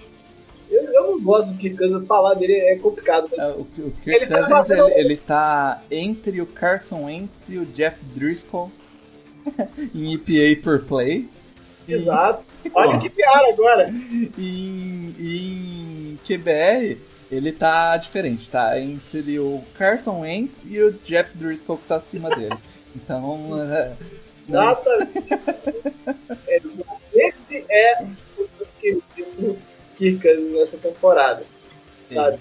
eu, eu, gosto do Kirk Cousins, falar dele é complicado. Mas... É, o, o Kirk Ele tá fazendo- ele, ele tá entre o Carson Wentz e o Jeff Driscoll [LAUGHS] em EPA per play. Exato. [LAUGHS] Olha que piada agora. em, em QBR, ele tá diferente, tá entre o Carson Wentz e o Jeff Driscoll que tá acima dele. [LAUGHS] Então, é, não- Exatamente. Exato. Esse é o dos que Cousins nessa temporada. Sabe?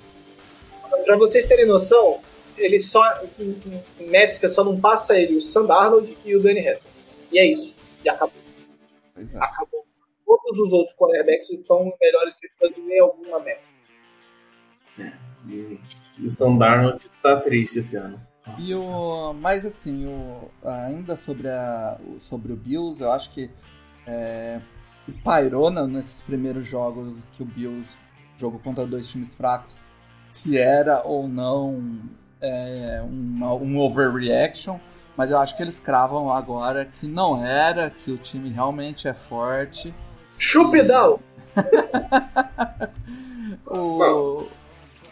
Pra vocês terem noção, ele só, em, métrica, só não passa ele, o Sam Darnold e o Danny Haskins. E é isso. E acabou. É. acabou. Todos os outros quarterbacks estão melhores que o Cousins em alguma métrica. E, e o Sam Darnold tá triste esse ano. Nossa E o, mas assim, o, ainda sobre, a, o- sobre o Bills, eu acho que é, pairou nesses primeiros jogos que o Bills jogou contra dois times fracos, se era ou não é, uma- um overreaction, mas eu acho que eles cravam agora que não era, que o time realmente é forte. Chupidão! [LAUGHS] O,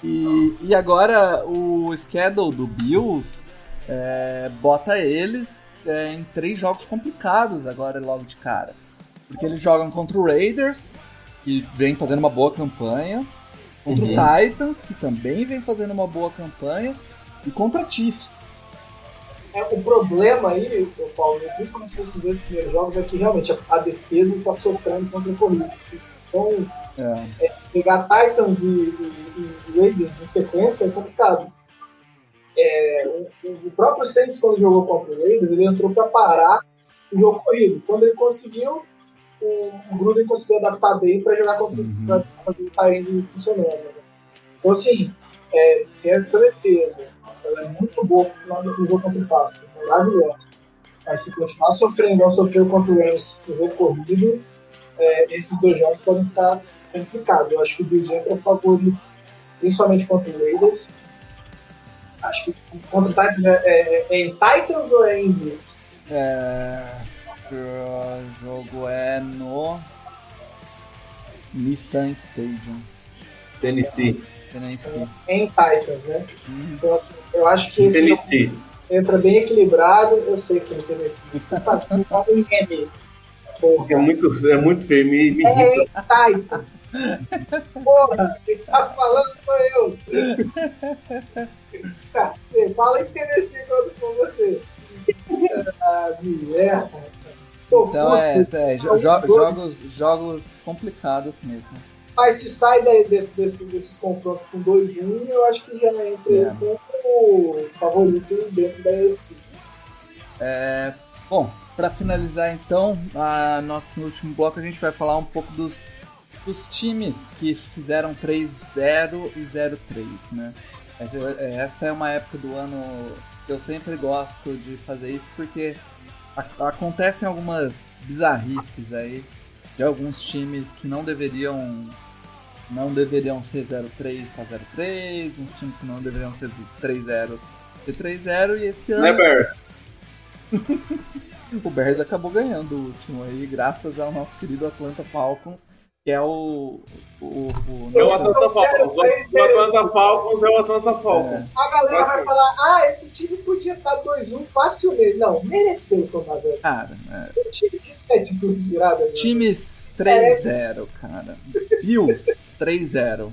e, e agora o schedule do Bills é, bota eles é, em três jogos complicados agora logo de cara. Porque eles jogam contra o Raiders, que vem fazendo uma boa campanha, contra Uhum. o Titans, que também vem fazendo uma boa campanha, e contra Chiefs. É, o problema aí, Paulo, principalmente nesses dois primeiros jogos, é que realmente a, defesa está sofrendo contra o corrida. Então, É, pegar Titans e, e, e Ravens em sequência é complicado. É, o, o próprio Saints, quando jogou contra o Raiders, ele entrou para parar o jogo corrido. Quando ele conseguiu, o, o Gruden conseguiu adaptar bem para jogar contra Uhum. pra Tyrande funcionando. né? Então, assim, é, se essa defesa ela é muito boa no, jogo contra o passe, maravilhosa. Mas se continuar sofrendo, igual sofreu contra o Rams no jogo corrido, é, esses dois jogos podem ficar complicados. Eu acho que o Bills entra favorito, principalmente contra o Raiders. Acho que contra o Titans é, é- é em Titans ou é em Bills? é, o jogo é no Nissan Stadium, Tennessee. Tennessee. É em Titans, né? Hum, Então, assim, eu acho que esse jogo Tennessee. entra bem equilibrado. Eu sei que no Tennessee está fazendo um M. Porque é muito, é muito feio. Me, me É irrita. em Titans. Porra, quem tá falando sou eu. Você fala em Tennessee quando for você. Ah, merda. Então é, é, jo- jo- jogos, jogos complicados mesmo. Mas se sai desse, desse- desses confrontos com 2-1, eu acho que já entra É. como favorito dentro da UFC. É, bom, para finalizar então, a nosso último bloco a gente vai falar um pouco dos, dos times que fizeram 3-0 e 0-3, né? Essa, é- essa é uma época do ano que eu sempre gosto de fazer isso porque a- acontecem algumas bizarrices aí de alguns times que não deveriam não deveriam ser 0-3, tá 0-3, uns times que não deveriam ser 3-0, ser 3-0 e esse ano Né, Bear? [LAUGHS] o Bears acabou ganhando o último aí, graças ao nosso querido Atlanta Falcons, que é o. o, o É o Atlanta Falcons. O Atlanta Falcons é o Atlanta Falcons. A galera vai Vai falar, ah, esse time podia estar 2-1 facilmente. Não, mereceu tomar 0 Cara, é, Um time de 7 duas viradas. né? times 3-0, cara. Bills 3-0.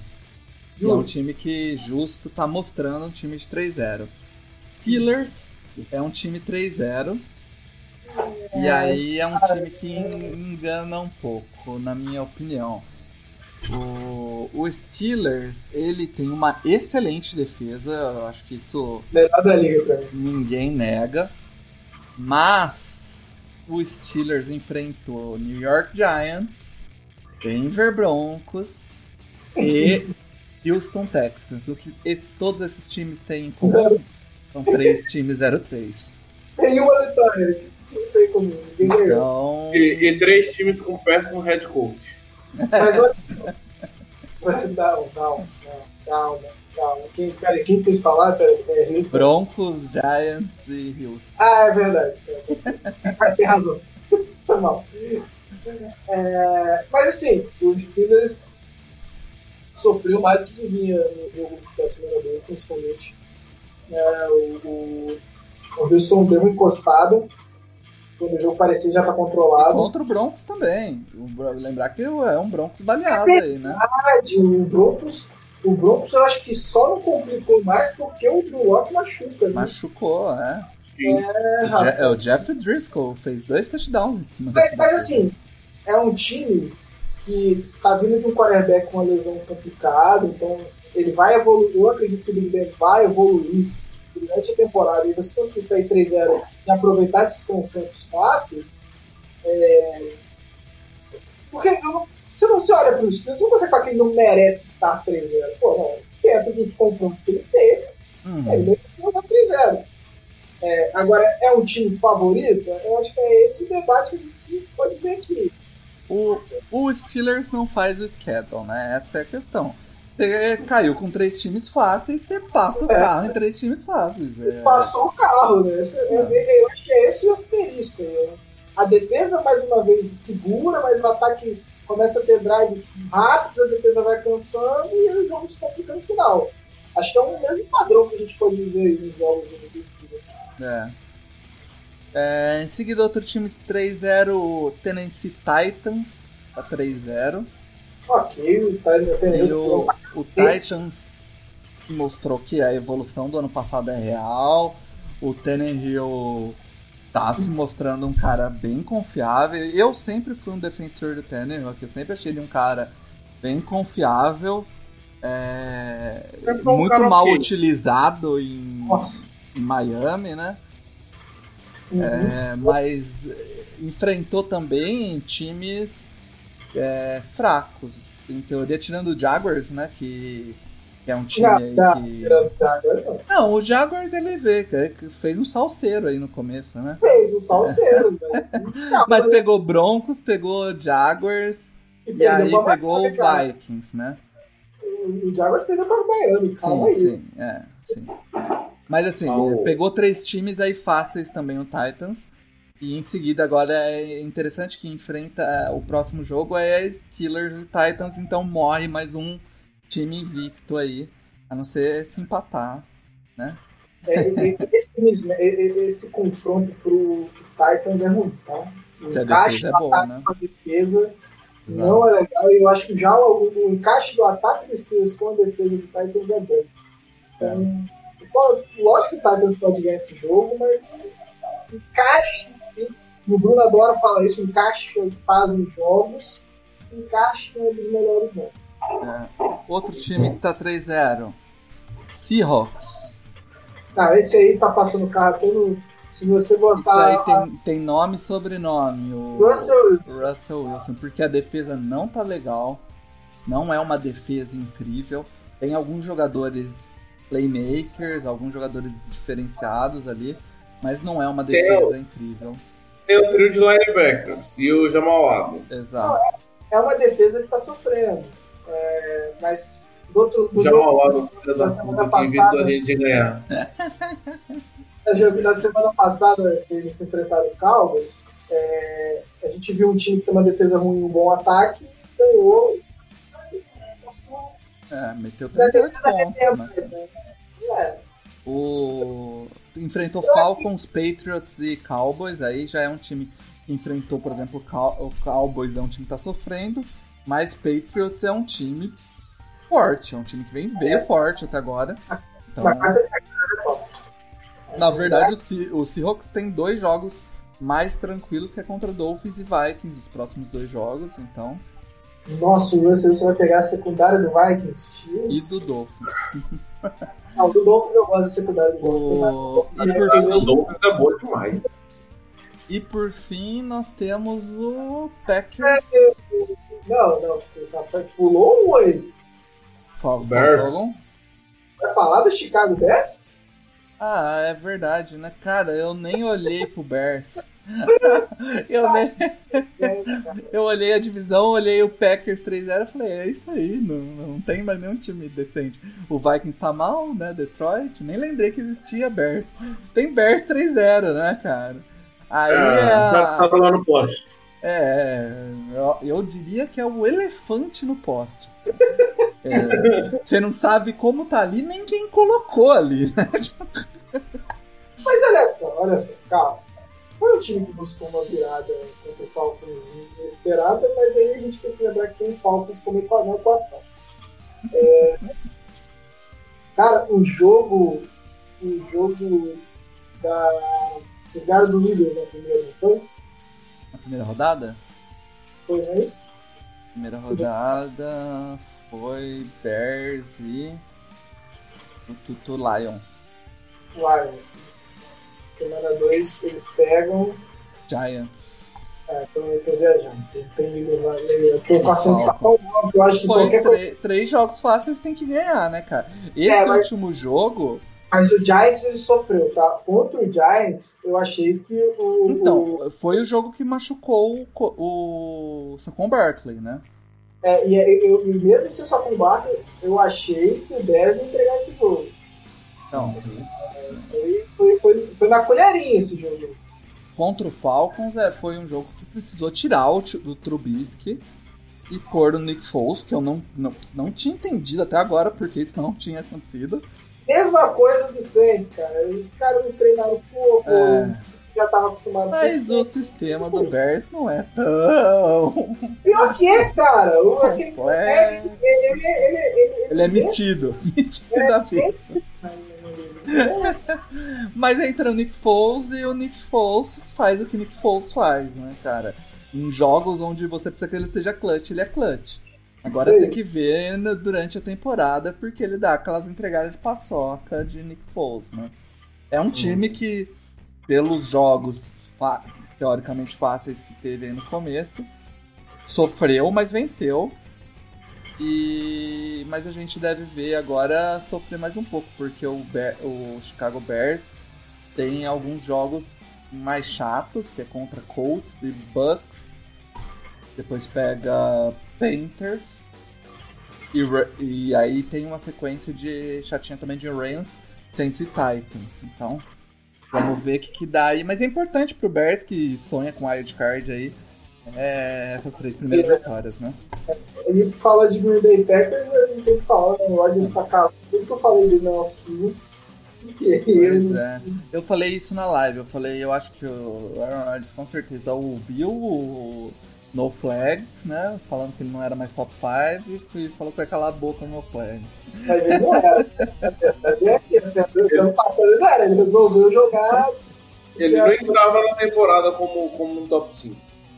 E é um time que justo tá mostrando um time de 3-0. Steelers é um time 3-0. E aí é um time que en- engana um pouco, na minha opinião. O, o Steelers, ele tem uma excelente defesa, eu acho que isso ninguém nega. Mas o Steelers enfrentou New York Giants, Denver Broncos e [LAUGHS] Houston Texans. O que esse- todos esses times têm em comum são três times 0-3. Tem uma vitória, isso não tem como. Ninguém ganhou. Então. E, e três times com péssimo head coach. [LAUGHS] Mas olha. Não, não, não, calma, calma. Quem, peraí, quem que vocês falaram? Peraí, é Houston? Broncos, Giants e Houston. Ah, é verdade. É, Tem razão. Foi [LAUGHS] mal. É, mas assim, o Steelers sofreu mais do que devia no jogo da semana 2, principalmente. É, o, o, o Houston deu uma encostada quando o jogo parecia já estar tá controlado. Contra o Broncos também. Lembrar que é um Broncos baleado é aí, né? Verdade, o Broncos, o Broncos eu acho que só não complicou mais porque o Drew Locke machuca. Né? Machucou, é. É, é, o Jeff Driscoll fez dois touchdowns em cima Mas, mas assim, é um time que tá vindo de um quarterback com uma lesão complicada, então ele vai evoluir, eu acredito que o Big Ben vai evoluir durante a temporada e você conseguir sair 3-0 e aproveitar esses confrontos fáceis, é... porque você não se olha para os Steelers, você não consegue falar que ele não merece estar 3-0. Pô, não, dentro dos confrontos que ele teve, uhum. ele merece estar 3-0. É, agora, é um time favorito? Eu acho que é esse o debate que a gente pode ver aqui. O, o Steelers não faz o schedule, né? Essa é a questão. Você caiu com três times fáceis, você passa o é. carro em três times fáceis. É. Passou o carro, né? É. Eu acho que é esse o asterisco. Né? A defesa, mais uma vez, segura, mas o ataque começa a ter drives rápidos, a defesa vai cansando e o jogo se complica no final. Acho que é o mesmo padrão que a gente pode ver nos jogos do Steelers. É. é. Em seguida, outro time 3-0, Tennessee Titans, a 3-0. Ok, o Titans E o, o Titans mostrou que a evolução do ano passado é real. O Tannehill tá se mostrando um cara bem confiável. Eu sempre fui um defensor do Tannehill, eu sempre achei ele um cara bem confiável. É, muito mal okay. utilizado em, em, Miami, né? Uhum. É, mas enfrentou também times é, fracos. Em teoria, tirando o Jaguars, né? Que, é um time aí não, que. Não. o Jaguars ele vê, que fez um salseiro aí no começo, né? Fez um salseiro, [LAUGHS] mas... mas pegou Broncos, pegou Jaguars e, e aí pegou o Vikings, né? O Jaguars perdeu para o Miami, calma sim, aí. Sim, é, sim. Mas assim, oh. pegou três times aí fáceis também o Titans. E em seguida, agora é interessante que enfrenta é, o próximo jogo é Steelers e Titans, então morre mais um time invicto aí, a não ser se empatar, né? É, esse, esse, confronto pro Titans é ruim, tá? O que encaixe é do ataque né? com a defesa não. não é legal, e eu acho que já o, o encaixe do ataque dos Steelers com a defesa do Titans é bom. Então, é. Lógico que o Titans pode ganhar esse jogo, mas encaixe sim. o Bruno adora falar isso, encaixe que fazem jogos, encaixe é dos melhores não. É. Outro time que tá 3-0. Seahawks. Ah, esse aí tá passando o carro todo. Se você botar. Isso aí tem, tem nome e sobrenome. O Russell Wilson. Russell Wilson, porque a defesa não tá legal. Não é uma defesa incrível. Tem alguns jogadores playmakers, alguns jogadores diferenciados ali mas não é uma defesa tem, incrível. Tem o trio de linebackers e o Jamal Adams. Exato. Não, é, é, uma defesa que está sofrendo. É, mas do outro do Jamal Adams, da, semana passada, a gente ganhar. [LAUGHS] Na semana passada, eles se enfrentaram o Cowboys. É, a gente viu um time que tem uma defesa ruim e um bom ataque, ganhou. É, meteu 38 pontos, né? É. O enfrentou Falcons, Patriots e Cowboys, aí já é um time que enfrentou, por exemplo, o Cowboys é um time que tá sofrendo, mas Patriots é um time forte, é um time que vem, veio forte até agora. Então, na verdade, o Seahawks tem dois jogos mais tranquilos que é contra Dolphins e Vikings, os próximos dois jogos, então... Nossa, o Russell vai pegar a secundária do Vikings. E do Dolphins. [LAUGHS] Não, do Dolphins eu gosto da secundária do Dolphins. E por fim, o Dolphins é bom demais. E por fim, nós temos o Packers. É, não, não, você pulou um aí. Bears. Vai falar do Chicago Bears? Ah, é verdade, né? Cara, eu nem olhei pro Bears. Eu, nem... eu olhei a divisão, olhei o Packers 3-0 e falei, é isso aí, não, não tem mais nenhum time decente. O Vikings tá mal, né? Detroit, nem lembrei que existia Bears. Tem Bears 3-0, né, cara? Aí é. é a... Tava lá no poste. É, eu, eu, diria que é o elefante no poste. É, você não sabe como tá ali, nem quem colocou ali. Né? Mas olha só, olha só, calma. Foi um time que buscou uma virada contra o Falcons inesperada, mas aí a gente tem que lembrar que tem o Falcons como na equação. É, mas, cara, o jogo. O jogo da. Eles do Eagles na primeira, não foi? Na primeira rodada? Foi, não é isso? Primeira rodada foi Bears e. O Tutu Lions. Lions. Semana 2 eles pegam. Giants. É, tô, tô viajando. Tem, tem lá. Eu tô passando escapar eu acho que Pô, qualquer três, coisa. três jogos fáceis tem que ganhar, né, cara? Esse É, mas- último jogo. Mas o Giants ele sofreu, tá? Contra o Giants, eu achei que o. o- Então, foi o jogo que machucou o, o Saquon Barkley, né? é, e, eu, e mesmo sem o Saquon Barkley, eu achei que o Bears ia entregar esse jogo. Então, Foi, foi, foi, foi na colherinha esse jogo. contra o Falcons é, foi um jogo que precisou tirar o, do Trubisky e pôr o Nick Foles, que eu não, não, não tinha entendido até agora porque isso não tinha acontecido. Mesma coisa do Saints, cara. Os caras não treinaram pouco, É, já estavam acostumados mas com o sistema do Bears não é tão. Pior que é, cara. O, aquele É. ele, ele, ele, ele, é metido. [LAUGHS] Metido da vez. [LAUGHS] Mas entra o Nick Foles e o Nick Foles faz o que Nick Foles faz, né, cara? Em jogos onde você precisa que ele seja clutch, ele é clutch. Agora Sim. tem que ver durante a temporada, porque ele dá aquelas entregadas de paçoca de Nick Foles, né? É um time que, pelos jogos teoricamente fáceis que teve aí no começo, sofreu, mas venceu. E mas a gente deve ver agora sofrer mais um pouco, porque o, o Chicago Bears tem alguns jogos mais chatos, que é contra Colts e Bucks. Depois pega Panthers. E, e aí tem uma sequência de chatinha também de Rams, Saints e Titans. Então, vamos ver o que, que dá aí. Mas é importante pro Bears que sonha com wild card aí. É, essas três primeiras É. vitórias, né? Ele fala de Green Bay Packers, eu não tenho que falar, né? o Rodgers tá calado. Tudo que eu falei dele na off-season. Pois ele- é. Eu falei isso na live, eu falei, eu acho que o Aaron Rodgers com certeza ouviu o No Flags, né? Falando que ele não era mais top 5 e fui- falou que ia calar a boca no No Flags. Mas ele não era. Verdade, é né? Ano passado ele não era, ele resolveu jogar. Ele não entrava na temporada como, como um top 5.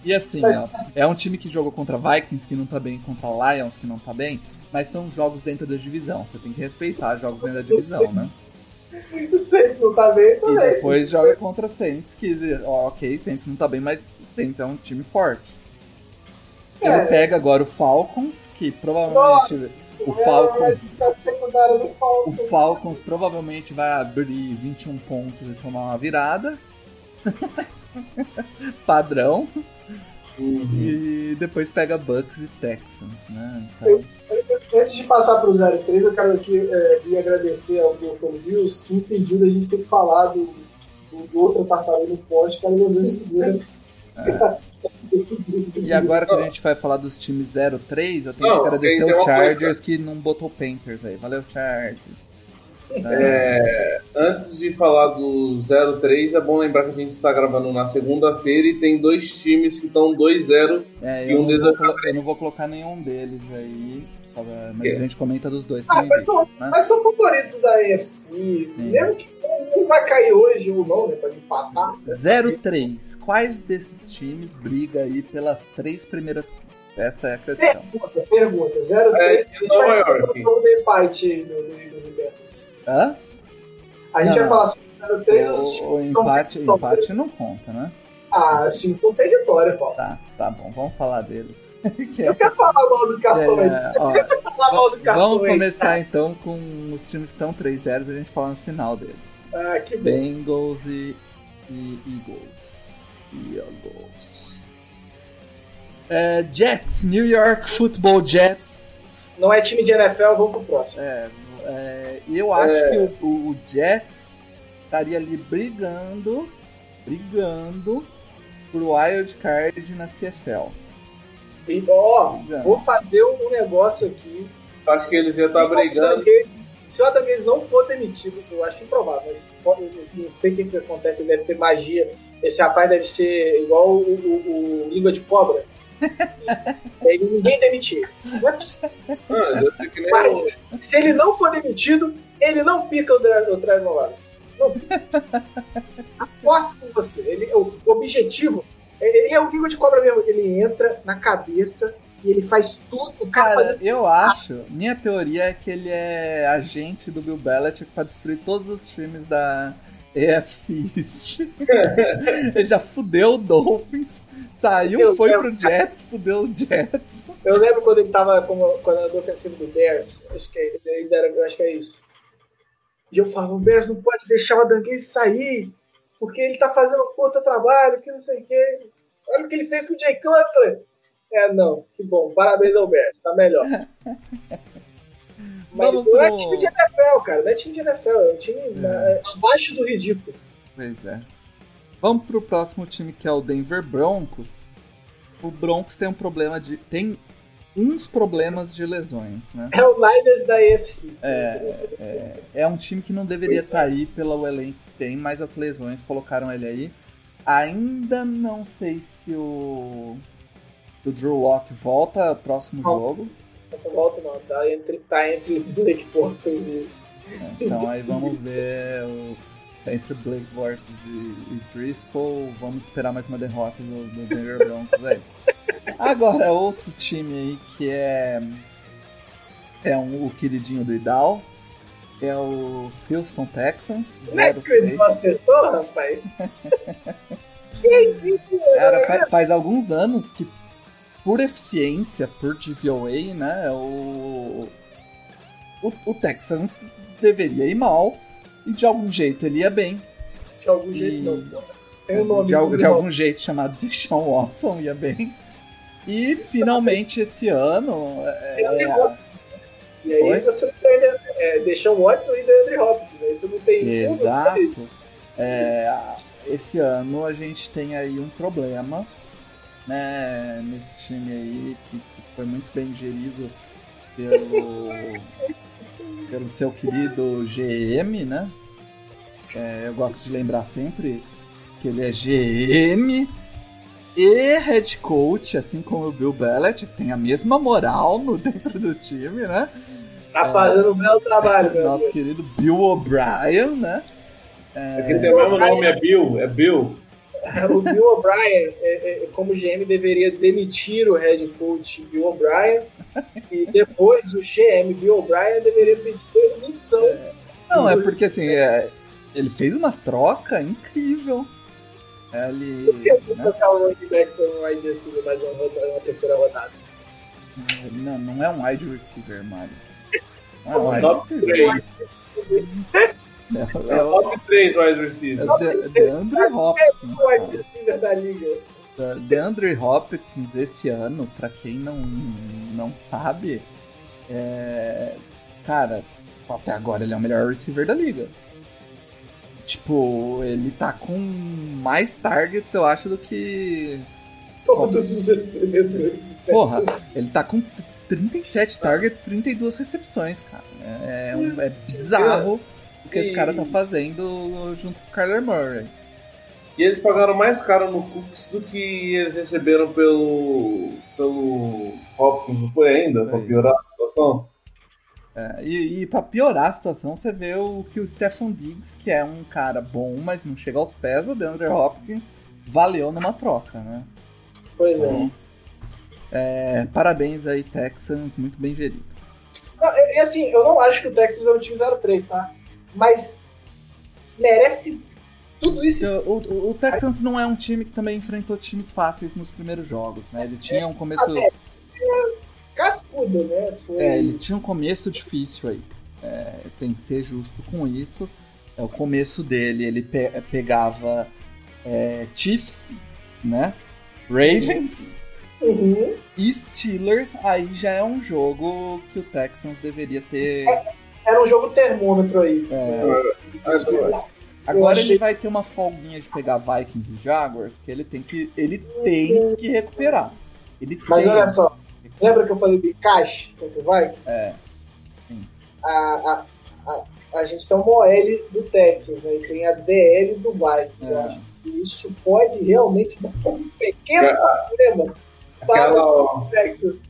E assim, ó, é um time que jogou contra Vikings que não tá bem, contra Lions que não tá bem, mas são jogos dentro da divisão. Você tem que respeitar os jogos dentro da divisão, né? O Saints não tá bem E também. depois joga contra Saints, que, ó, ok, Saints não tá bem, mas Saints é um time forte. Ele É. pega agora o Falcons, que provavelmente Nossa, o é Falcons- secundária do o Falcons. Falcons provavelmente vai abrir 21 pontos e tomar uma virada. [LAUGHS] Padrão. E depois pega Bucks e Texans, né? Então, Antes de passar pro 03, eu quero aqui é, ir agradecer ao Buffalo Bills que impediu da gente ter que falar do, do, do outro apartamento no poste, que era Los Angeles Rams. [LAUGHS] É. e agora que a gente vai falar dos times 03, eu tenho Não, que agradecer o Chargers que não botou Panthers aí. Valeu, Chargers. É, antes de falar do 03, é bom lembrar que a gente está gravando na segunda-feira e tem dois times que estão 2-0. É, E eu, um não deles eu não vou colocar nenhum deles aí, mas Que? a gente comenta dos dois Ah, mas são, né? mas são favoritos da AFC. Mesmo que um vai cair hoje ou não, né? Pra empatar. 03. Quais desses times briga aí pelas três primeiras. Essa é a questão. Pergunta, pergunta. 03. É, de Nova York. Ver empate do, Eagles e. Hã? A gente Não, vai falar sobre 03 ou os O, times o que estão empate, o empate não conta, né? Ah, os times estão sem vitória, Paulo. Tá, tá bom, vamos falar deles. [LAUGHS] Que Eu quero falar mal do Cações. é, ó, Eu quero falar mal do Cações. vamos começar então com os times que estão 3-0 e a gente fala no final deles. Ah, que bom. Bengals e, e Eagles. Eagles. É, Jets, New York Football Jets. Não é time de NFL, vamos pro próximo. É, é, eu acho que o, o- o Jets estaria ali brigando, brigando pro wild card na CFL. E, ó, Obrigado. vou fazer um negócio aqui Acho que eles iam estar Adam brigando. Se o Adam Gaze não for demitido, eu acho improvável, mas não sei o que, que acontece, ele deve ter magia. Esse rapaz deve ser igual o, o- o língua de cobra. [LAUGHS] E aí ninguém demitir. Não é possível. Ah, Mas se ele não for demitido, ele não pica o, Dra o Trevor Lawrence. Não pica. Aposto com você. Ele, o, objetivo. Ele é o língua de cobra mesmo. Ele entra na cabeça e ele faz tudo. O cara, Cara, faz eu acho, minha teoria é que ele é agente do Bill Belichick pra destruir todos os times da East. [LAUGHS] ele já fudeu o Dolphins, saiu, Eu foi lembro. pro Jets, fudeu o Jets. Eu lembro quando ele tava como coordenador ofensivo do Bears. Acho que, é- ele era, acho que é isso. E eu falava, o Bears não pode deixar o Adam Gaze sair, porque ele tá fazendo puta trabalho, que não sei o quê. Olha o que ele fez com o Jay Cutler. É, não, que bom. Parabéns ao Bears, tá melhor. [LAUGHS] Mas Vamos não é pro- time de NFL, cara. Não é time de NFL, é um time na- abaixo do ridículo. Pois é. Vamos pro próximo time que é o Denver Broncos. O Broncos tem um problema de. tem uns problemas de lesões, né? É o Niners da AFC. É um time que não deveria estar aí pelo elenco que tem, mas as lesões colocaram ele aí. Ainda não sei se o, o Drew Locke volta próximo Não. jogo. Não volta não, tá entre, tá entre [LAUGHS] Blake Bortles e... né? Então aí vamos ver o, entre Blake Bortles e, e Driscoll. Vamos esperar mais uma derrota do, do Denver Broncos aí. Agora, outro time aí que é, é um, o queridinho do Idal. É o Houston Texans. Não é que 0-3. não acertou, rapaz? [LAUGHS] Cara, faz, faz alguns anos que, por eficiência, por DVOA, né, o, o, o Texans deveria ir mal e de algum jeito ele ia bem. De algum E- jeito não. Tem um nome de, al- de algum jeito chamado Deshaun Watson ia bem. E finalmente esse ano. É, E aí Oi? você não tem é, deixar o Watson e DeAndre Hopkins. Aí você não tem não tem- Exato. É, esse ano a gente tem aí um problema, né, nesse time aí que, que foi muito bem gerido pelo, pelo seu querido GM, né? É, eu gosto de lembrar sempre que ele é GM e head coach, assim como o Bill Belichick, tem a mesma moral no [LAUGHS] dentro do time, né? Tá fazendo um belo trabalho, meu Nosso amigo. querido Bill O'Brien, né? Aquele tem o mesmo nome, é Bill, é Bill. [LAUGHS] O Bill O'Brien, é, é, como GM, deveria demitir o head coach Bill O'Brien. E depois o GM Bill O'Brien deveria pedir permissão. Não, é porque assim, é, ele fez uma troca incrível. Ele. Tentou né, trocar o running back por um wide receiver mais uma, uma terceira rodada. não, não é um wide receiver, Mario. Não é um wide receiver. 3. É, É é o top 3 wide receiver. é DeAndre Hopkins. Wide receiver da liga. Da- DeAndre Hopkins esse ano, pra quem não, não sabe, é, cara, até agora ele é o melhor receiver da liga. Tipo, ele tá com mais targets, eu acho, do que. Todos os recebedores. Porra, ele tá com 37 targets, 32 recepções, cara. É, é um- é bizarro o que esse cara tá fazendo junto com o Kyler Murray. E eles pagaram mais caro no Cooks do que eles receberam pelo. pelo Hopkins, não foi ainda? Pra Foi. piorar a situação? É, e, e pra piorar a situação, você vê o que o Stefan Diggs, que é um cara bom, mas não chega aos pés, o DeAndre Hopkins valeu numa troca, né? Pois é. É, parabéns aí, Texans, muito bem gerido. Não, e e assim, eu não acho que o Texas é um time 03, tá? Mas merece tudo isso. O, o- o Texans não é um time que também enfrentou times fáceis nos primeiros jogos, né? Ele tinha um começo. Cascuda, né? Foi... É, ele tinha um começo difícil aí. É, tem que ser justo com isso. É, o começo dele, ele pe- pegava é, Chiefs, né? Ravens Uhum. e Steelers. Aí já é um jogo que o Texans deveria ter. Era um jogo termômetro aí. É, agora achei- ele vai ter uma folguinha de pegar Vikings e Jaguars que ele tem que, ele tem que recuperar. Ele Mas tem. olha só, lembra que eu falei de Cash contra o Vikings? É. a, a, a, a gente tem uma OL do Texas, né? E tem a DL do Vikings. Eu É. acho que isso pode realmente dar um pequeno problema para Aquela, o Texas.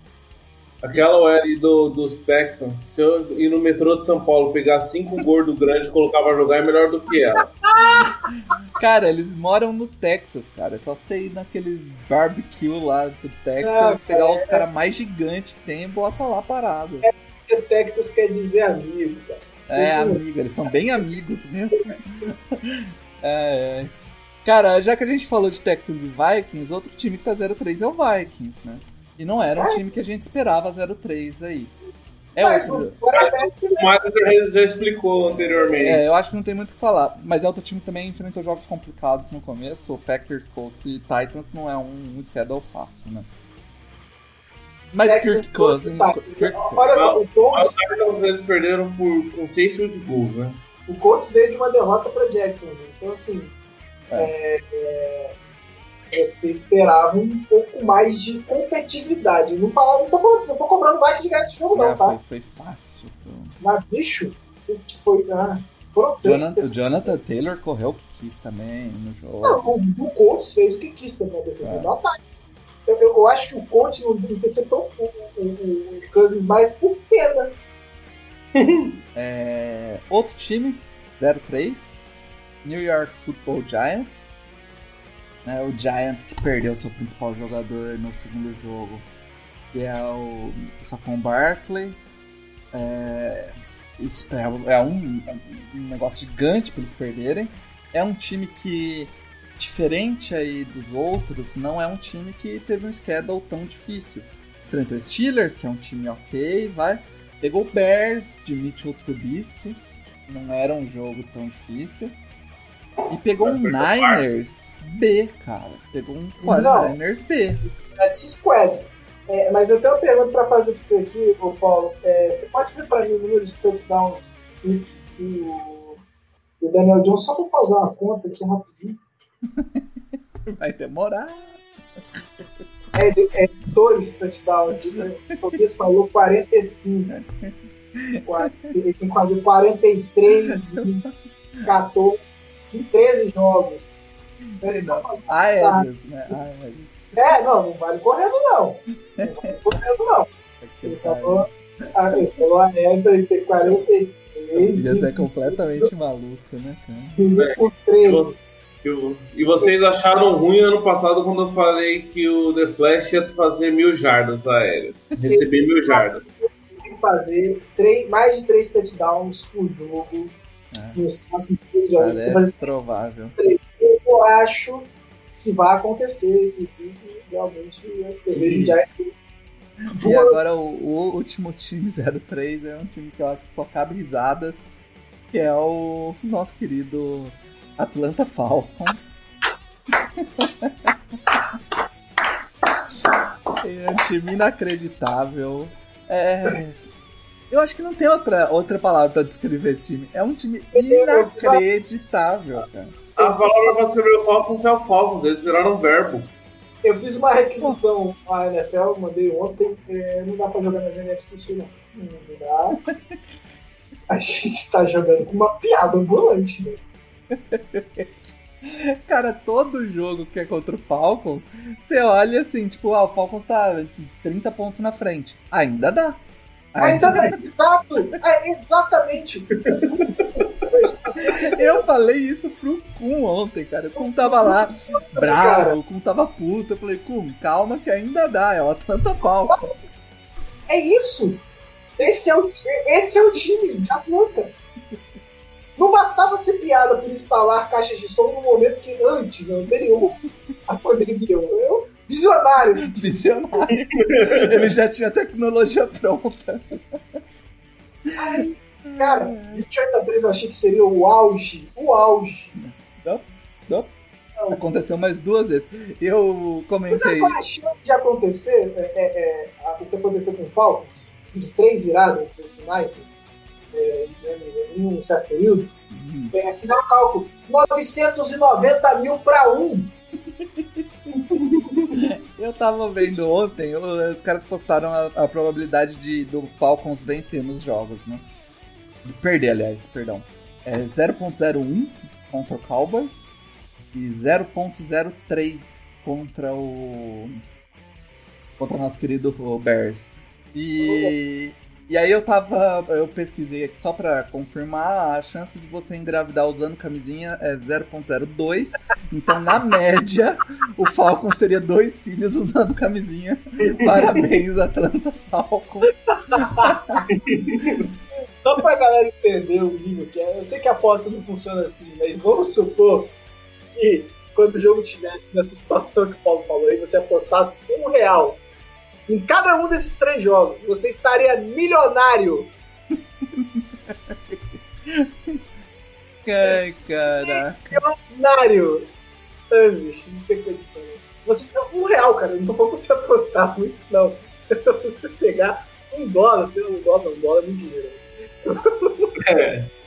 Aquela OL do, dos Texans, se eu ir no metrô de São Paulo, pegar cinco [LAUGHS] gordo grande e colocar pra jogar, é melhor do que ela. [LAUGHS] Cara, eles moram no Texas, cara. É só você ir naqueles barbecue lá do Texas, Ah, pegar cara, os caras mais gigantes que tem e bota lá parado. Porque Texas quer dizer amigo, cara. É, amigo, eles são bem amigos mesmo. [LAUGHS] É, é. Cara, já que a gente falou de Texans e Vikings, outro time que tá 0-3 é o Vikings, né? E não era um time que a gente esperava 0-3 aí. É Mas outro. o Marcos já, já explicou anteriormente. É, eu acho que não tem muito o que falar. Mas é outro time que também enfrentou jogos complicados no começo. O Packers, Colts e Titans não é um, um schedule fácil, né? Mas Texas, Kirk Cousins. Olha só, o Colts, eles perderam por, com seis field goals, né? o Colts veio de uma derrota para Jacksonville. Então, assim, é, é, você esperava um pouco mais de competitividade. Não, falar, não, tô, não tô cobrando mais de ganhar esse jogo, não, é, tá? foi, foi fácil. pô. Mas, bicho, o que foi. Ah. Jonathan, o Jonathan Taylor correu o que quis também no jogo. Não, o, o Colts fez o que quis também, a defesa É. do ataque. Eu, eu, acho que o Colts não interceptou o, o, o, o Cousins mais por pena. [LAUGHS] É, outro time, 0-3, New York Football Giants. Né, o Giants que perdeu seu principal jogador no segundo jogo, que é o Saquon Barkley. É, isso é, é um, é um negócio gigante para eles perderem. É um time que, diferente aí dos outros, não é um time que teve um schedule tão difícil. Enfrentou Steelers, que é um time ok, vai. Pegou Bears de Mitchell Trubisky, não era um jogo tão difícil. E pegou um Niners B, cara. Pegou um 49ers B. Practice Squad. É, mas eu tenho uma pergunta pra fazer pra você aqui, ô Paulo. É, você pode ver pra mim o número de touchdowns do, do Daniel Jones só pra fazer uma conta aqui rapidinho? [LAUGHS] Vai demorar. É, é dois touchdowns. Né? O Tobias falou 45. [LAUGHS] Qua- Ele tem que fazer 43 em 14, em 13 jogos. Ele só faz- Aéreos, né? Aéreos. É, não, não vale correndo, não. Não vale correndo, não. Ele falou, ah, ele falou a neta e tem 43 Tobias é completamente maluco, né, cara? por E 13. vo- eu- E vocês acharam ruim ano passado quando eu falei que o The Flash ia fazer mil jardas aéreas. Receber mil jardas. Tem que fazer três, mais de 3 touchdowns por jogo É. nos próximos três jogos. Você Parece fazer provável. eu acho que vai acontecer, inclusive, realmente, eu vejo já esse. E agora o, o último time 03 é um time que eu acho que só cabe risadas, que é o nosso querido Atlanta Falcons. [LAUGHS] é um time inacreditável. É, eu acho que não tem outra, outra palavra pra descrever esse time. É um time inacreditável, cara. A palavra pra escrever o Falcons é o Falcons, eles viraram um verbo. Eu fiz uma requisição à NFL, mandei ontem, é, não dá pra jogar nas NFC Sul, não. Não dá. [LAUGHS] A gente tá jogando com uma piada ambulante, né? Cara, todo jogo que é contra o Falcons, você olha assim, tipo, ah, o Falcons tá 30 pontos na frente. Ainda dá. Ainda dá, exato! É, exatamente! Eu falei isso pro Kun ontem, cara. O Kun tava lá bravo, o Kun tava puto. Eu falei, Kun, calma que ainda dá, é o Atlanta Falcons. É isso! Esse é o, esse é o time de Atlanta. Não bastava ser piada por instalar caixas de som no momento que antes, anterior à pandemia. Eu, visionário. Visionário. [LAUGHS] Ele já tinha tecnologia pronta. Ai, cara, 28 a 3 eu achei que seria o auge. O auge. Ops, ops. Aconteceu mais duas vezes. Eu Mas comentei. qual a chance de acontecer é, é, é, o que aconteceu com o Falcons? De três viradas desse naipe, é, em um certo período. Hum, É, fizeram o cálculo. 990 mil para um. [LAUGHS] Eu tava vendo ontem, os caras postaram a, a probabilidade de, do Falcons vencer nos jogos, né? De perder, aliás, perdão. É 0.01 contra o Cowboys e 0.03 contra o. contra o nosso querido Bears. E. E aí eu tava. Eu pesquisei aqui só pra confirmar, a chance de você engravidar usando camisinha é 0.02. Então, na média, o Falcons teria dois filhos usando camisinha. Parabéns, Atlanta Falcons. [LAUGHS] Só pra galera entender o nível que é, eu sei que a aposta não funciona assim, mas vamos supor que quando o jogo tivesse nessa situação que o Paulo falou aí, você apostasse um real em cada um desses três jogos, você estaria milionário. Ai, caraca. Milionário. Ai, bicho, não tem condição. Se você tiver um real, cara, não tô falando pra você apostar muito, não. [LAUGHS] você pegar um dólar, sei lá, um dólar, um dólar é muito dinheiro. É. [LAUGHS]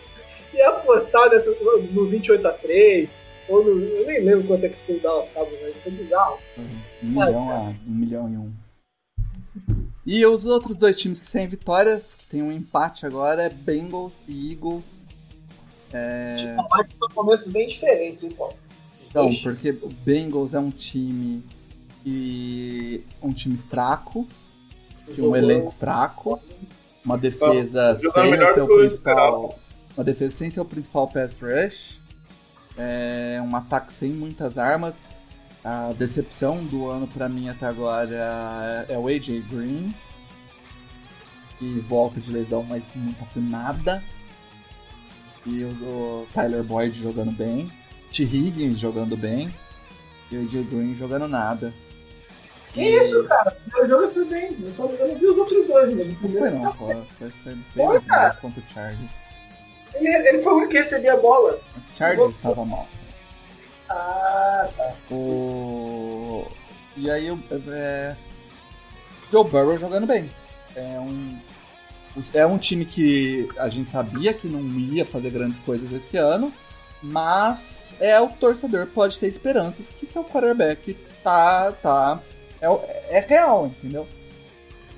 E apostar nessa, no 28 a 3 ou no, eu nem lembro quanto é que foi o Dallas Cowboys, mas foi bizarro. Um milhão, ah, um milhão e um. E os outros dois times que têm vitórias, que tem um empate agora, é Bengals e Eagles. É... Tipo, mas são momentos bem diferentes, hein, Paulo? Então, porque o Bengals é um time e um time fraco, de um elenco fraco, uma defesa sem o seu principal, uma defesa sem seu principal pass rush, é um ataque sem muitas armas. A decepção do ano para mim até agora é o AJ Green. Que volta de lesão, mas não tá fazendo nada. E o, Tyler Boyd jogando bem. T. Higgins jogando bem. E o AJ Green jogando nada. Que e... isso, cara? O primeiro jogo foi bem. Eu, só, eu não vi os outros dois, mas o primeiro. Não foi, não, pô. Foi, foi bem cara. contra o Chargers. Ele, ele foi o único que recebia a bola. O Chargers estava mal. Ah, tá. O... E aí, é... Joe Burrow jogando bem. É um... é um time que a gente sabia que não ia fazer grandes coisas esse ano, mas é o torcedor pode ter esperanças que seu quarterback tá. tá é, é real, entendeu?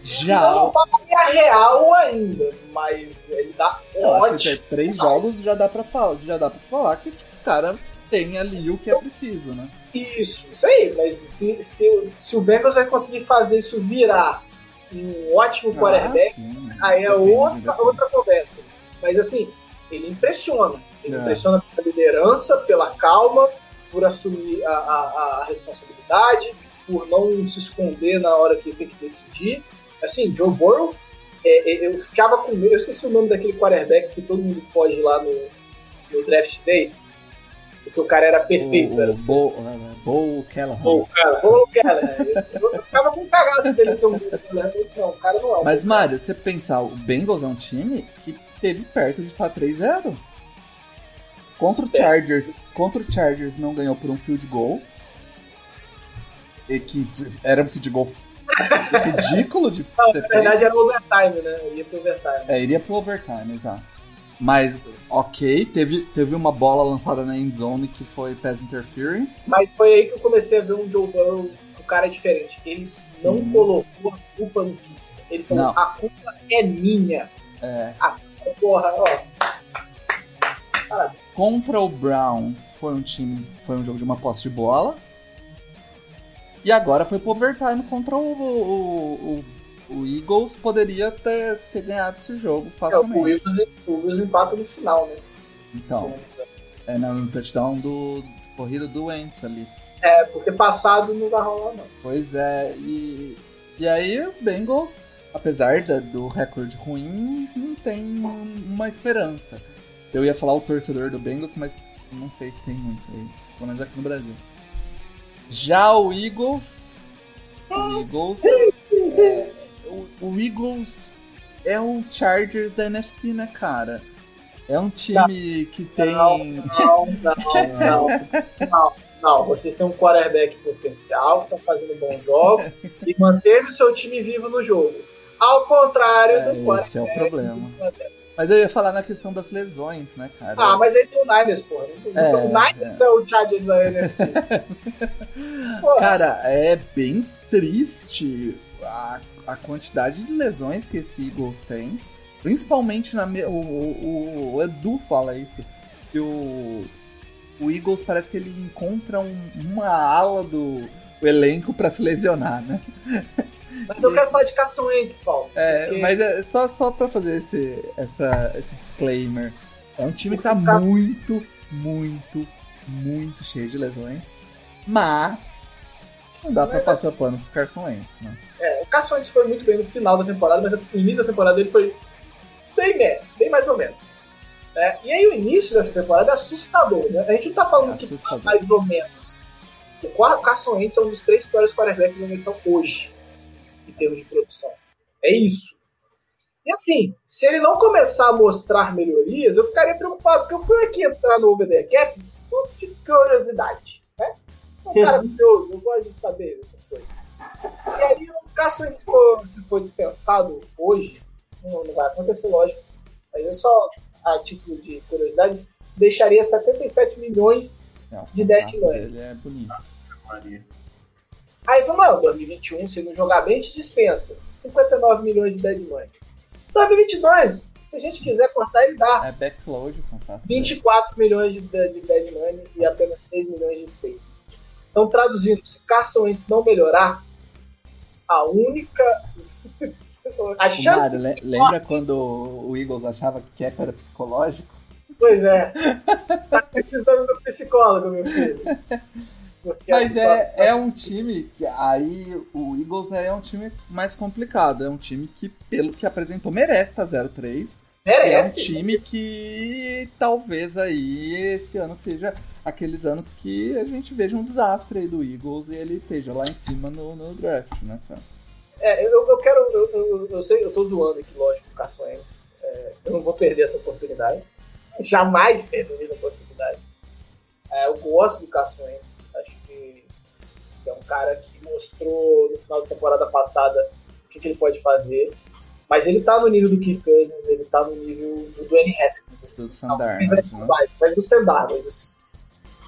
Já. Não é real ainda, mas ele dá ótimo. Três jogos já dá pra falar, já dá pra falar que tipo, o cara tem ali o que é preciso, né? Isso, isso aí, mas se, se, se o Bengals vai conseguir fazer isso virar um ótimo ah, quarterback, ah, aí é outra, outra conversa. Mas assim, ele impressiona. Ele é. impressiona pela liderança, pela calma, por assumir a, a, a, responsabilidade, por não se esconder na hora que tem que decidir. Assim, Joe Burrow, é, é, eu ficava com medo, eu esqueci o nome daquele quarterback que todo mundo foge lá no, no draft day, porque o cara era perfeito. O, o Bo, né, Bo Callahan. Bo, Callahan. Eu, ficava com cagaço dele ser um não, o cara não é Mas, Mário, você pensar, o Bengals é um time que teve perto de estar 3-0. Contra o é. Chargers, contra o Chargers não ganhou por um field goal. E que era um field goal [LAUGHS] ridículo de não, Na verdade era overtime, né? Iria pro overtime. É, iria pro overtime, exato. Mas, ok, teve, teve uma bola lançada na end zone que foi pass interference. Mas foi aí que eu comecei a ver um Joe Burrow, o cara é diferente. Ele Sim. não colocou a culpa no kick. Ele falou, não. a culpa é minha. É. A porra, ó. Parabéns. Contra o Browns foi um time, foi um jogo de uma posse de bola. E agora foi pro overtime contra o, o, o o Eagles poderia ter, ter ganhado esse jogo facilmente. É, o, Eagles, o Eagles empata no final, né? Então, é no touchdown do, do corrida do Wentz ali. É, porque passado não vai rolar, não. Pois é, e, e aí o Bengals, apesar da, do recorde ruim, não tem uma esperança. Eu ia falar o torcedor do Bengals, mas não sei se tem muito aí, pelo menos aqui no Brasil. Já o Eagles. O Eagles. É, [LAUGHS] o, o Eagles é o Chargers da NFC, né, cara? É um time não, que tem. Não, não, não, não, não, não. Vocês têm um quarterback potencial, que tá fazendo bons jogos [LAUGHS] e manteve o seu time vivo no jogo. Ao contrário é, do quarterback. Esse é o problema. Mas eu ia falar na questão das lesões, né, cara? Ah, mas aí tem o Niners, porra. É, o Niners é. é o Chargers da NFC. [LAUGHS] cara, é bem triste a, a quantidade de lesões que esse Eagles tem. Principalmente na. O, o, o Edu fala isso. Que o, o Eagles parece que ele encontra um, uma ala do elenco para se lesionar, né? [LAUGHS] Mas eu quero falar de Carson Wentz, Paulo. É, porque... mas é só, só pra fazer esse, essa, esse disclaimer. É um time que tá muito, muito, muito cheio de lesões. Mas não dá mas pra passar assim, pano pro Carson Wentz, né? É, o Carson Wentz foi muito bem no final da temporada, mas no início da temporada ele foi bem, bem mais ou menos. É, e aí o início dessa temporada é assustador, né? A gente não tá falando é que tá mais ou menos. O Carson Wentz é um dos três piores quarterbacks da NFL hoje, em termos de produção. É isso. E assim, se ele não começar a mostrar melhorias, eu ficaria preocupado, porque eu fui aqui entrar no OBD Cap só de curiosidade, curioso, eu gosto de saber dessas coisas. E aí, o Carson Wentz, se for, se for dispensado hoje, não, não vai acontecer, lógico, mas é só a título de curiosidade, deixaria 77 milhões não, de dead money. Ele é bonito. Aí vamos lá, 2021, se não jogar bem, te dispensa. 59 milhões de dead money. 2022, se a gente quiser cortar, ele dá. É backload o contrato. 24 milhões de, de dead money e apenas 6 milhões de save. Então, traduzindo, se Carson Wentz não melhorar, a única [LAUGHS] a chance. Mário, lembra quando o Eagles achava que Cap era psicológico? Pois é. [LAUGHS] Tá precisando do psicólogo, meu filho. Porque Mas é, é um time que aí o Eagles é um time mais complicado. É um time que, pelo que apresentou, merece estar 0-3. Merece. É um time que talvez aí esse ano seja aqueles anos que a gente veja um desastre aí do Eagles e ele esteja lá em cima no, no draft, né, cara? É, eu, eu quero. Eu, eu, eu, sei, eu tô zoando aqui, lógico, o Carson Wentz. É, eu não vou perder essa oportunidade. Jamais perderei essa oportunidade. É, eu gosto do Carson Wentz. Acho que, que, é um cara que mostrou no final da temporada passada o que, que, ele pode fazer. Mas ele tá no nível do Kirk Cousins, ele tá no nível do Dwayne Haskins. Assim. Do Sandar, não, né? mas do Sandar, mas assim.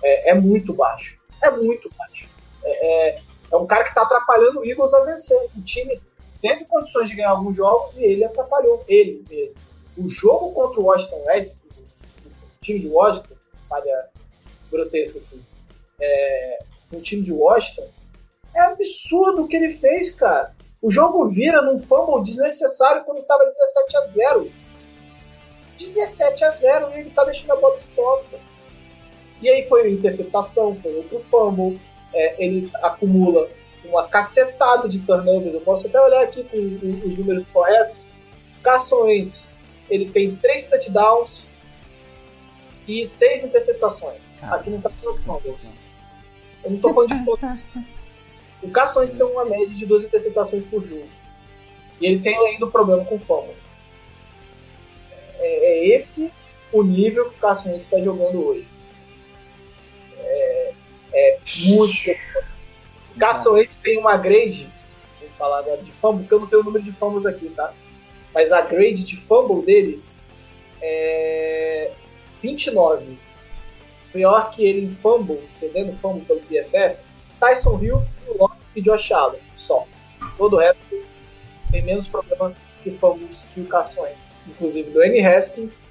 É, é, muito baixo. É muito baixo. É, é é um cara que está atrapalhando o Eagles a vencer. O time teve condições de ganhar alguns jogos e ele atrapalhou, ele mesmo. O jogo contra o Washington Reds, o time de Washington, falha grotesca aqui, é, o time de Washington, é absurdo o que ele fez, cara. O jogo vira num fumble desnecessário quando estava 17 a 0. 17 a 0 e ele tá deixando a bola exposta. E aí foi interceptação, foi outro fumble, é, ele acumula uma cacetada de turnovers. Eu posso até olhar aqui com, com os números corretos. Carson Wentz, ele tem três touchdowns e seis interceptações. Ah, aqui não tá com os fumbles. Eu não tô falando de fumbles. O Wentz tem uma média de duas interceptações por jogo. E ele tem ainda um problema com fumble. É, é esse o nível que o Wentz está jogando hoje. É, é muito. Caçoentes tem uma grade, vou falar de fumble, porque eu não tenho o número de fumbles aqui, tá? Mas a grade de fumble dele é 29. Pior que ele em fumble, cedendo fumble pelo PFF, Tyson Hill, Locke e Josh Allen, só. Todo o resto tem menos problema que fumbles que o Carson inclusive do N. Haskins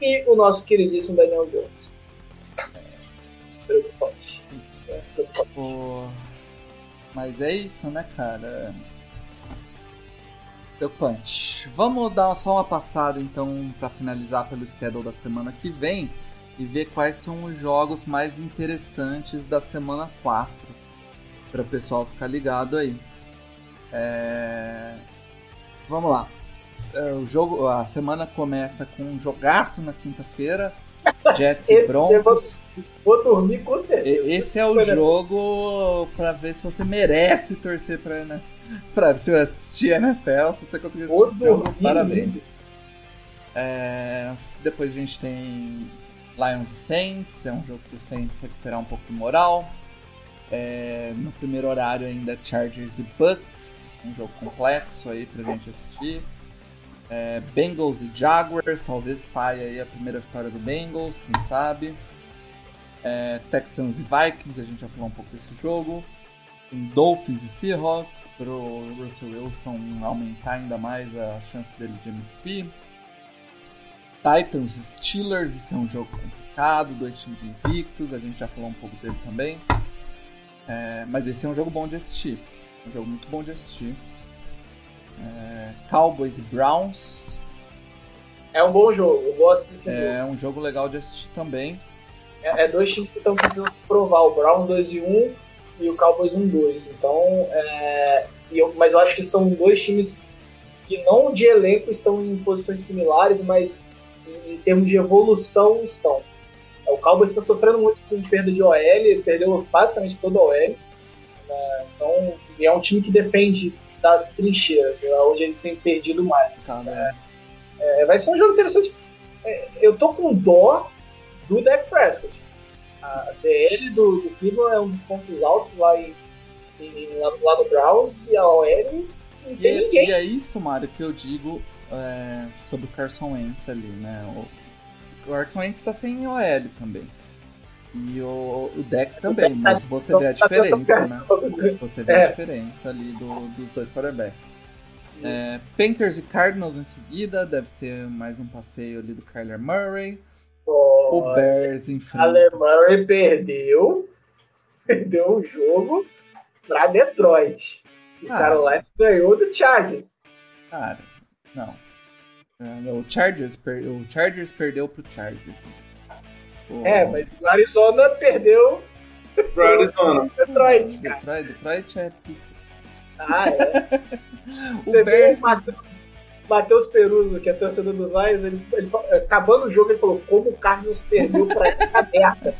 e o nosso queridíssimo Daniel Jones. É, preocupante. Pô, mas é isso, né, cara? Preocupante. Vamos dar só uma passada então para finalizar pelo schedule da semana que vem e ver quais são os jogos mais interessantes da semana 4 para o pessoal ficar ligado aí. É... Vamos lá. É, o jogo, a semana começa com um jogaço na quinta-feira, [LAUGHS] Jets e Broncos. Vou dormir com certeza. Esse é o jogo pra ver se você merece torcer pra, né? pra se assistir NFL, se você conseguir assistir esse jogo, parabéns. É, depois a gente tem Lions e Saints, é um jogo para os Saints recuperar um pouco de moral. É, no primeiro horário ainda Chargers e Bucks, um jogo complexo aí pra gente assistir. É, Bengals e Jaguars, talvez saia aí a primeira vitória do Bengals, quem sabe. É, Texans e Vikings, a gente já falou um pouco desse jogo. Dolphins e Seahawks para o Russell Wilson aumentar ainda mais a chance dele de MVP. Titans e Steelers, isso é um jogo complicado, dois times invictos, a gente já falou um pouco dele também. É, mas esse é um jogo bom de assistir. Um jogo muito bom de assistir. É, Cowboys e Browns. É um bom jogo, eu gosto desse é jogo. É um jogo legal de assistir também. É, é dois times que estão precisando provar, o Brown 2 e 1 e o Cowboys 1 2. Então, é, eu, mas eu acho que são dois times que não de elenco estão em posições similares, mas em, em termos de evolução estão. O Cowboys está sofrendo muito com perda de OL, ele perdeu basicamente toda a OL. Né? Então, é um time que depende das trincheiras, é onde ele tem perdido mais. Né? É, vai ser um jogo interessante. É, eu tô com dó do Dak Prescott. A DL do, do Cleveland é um dos pontos altos lá, em, em, lá, lá no Browns e a OL não tem e, ninguém. E é isso, Mário, que eu digo é, sobre o Carson Wentz ali, né? O, o Carson Wentz tá sem OL também. E o, o deck também, mas você vê a diferença, né? Você vê a diferença ali do- dos dois quarterbacks. É, Panthers e Cardinals em seguida, deve ser mais um passeio ali do Kyler Murray. O Pô, Bears a enfrenta. Murray perdeu, [LAUGHS] perdeu o jogo pra Detroit. E Ah. Carolina ganhou do Chargers. Cara, não. É, O Chargers, per- o Chargers perdeu pro Chargers. É, mas o Arizona perdeu Pro Arizona. Detroit, cara. Detroit, Detroit é. Ah, é. [LAUGHS] O Você vê Bears, o Matheus- Peruso, que é torcedor dos Lions, ele, ele fa- acabando o jogo, ele falou: como o Cardinals perdeu pra essa merda.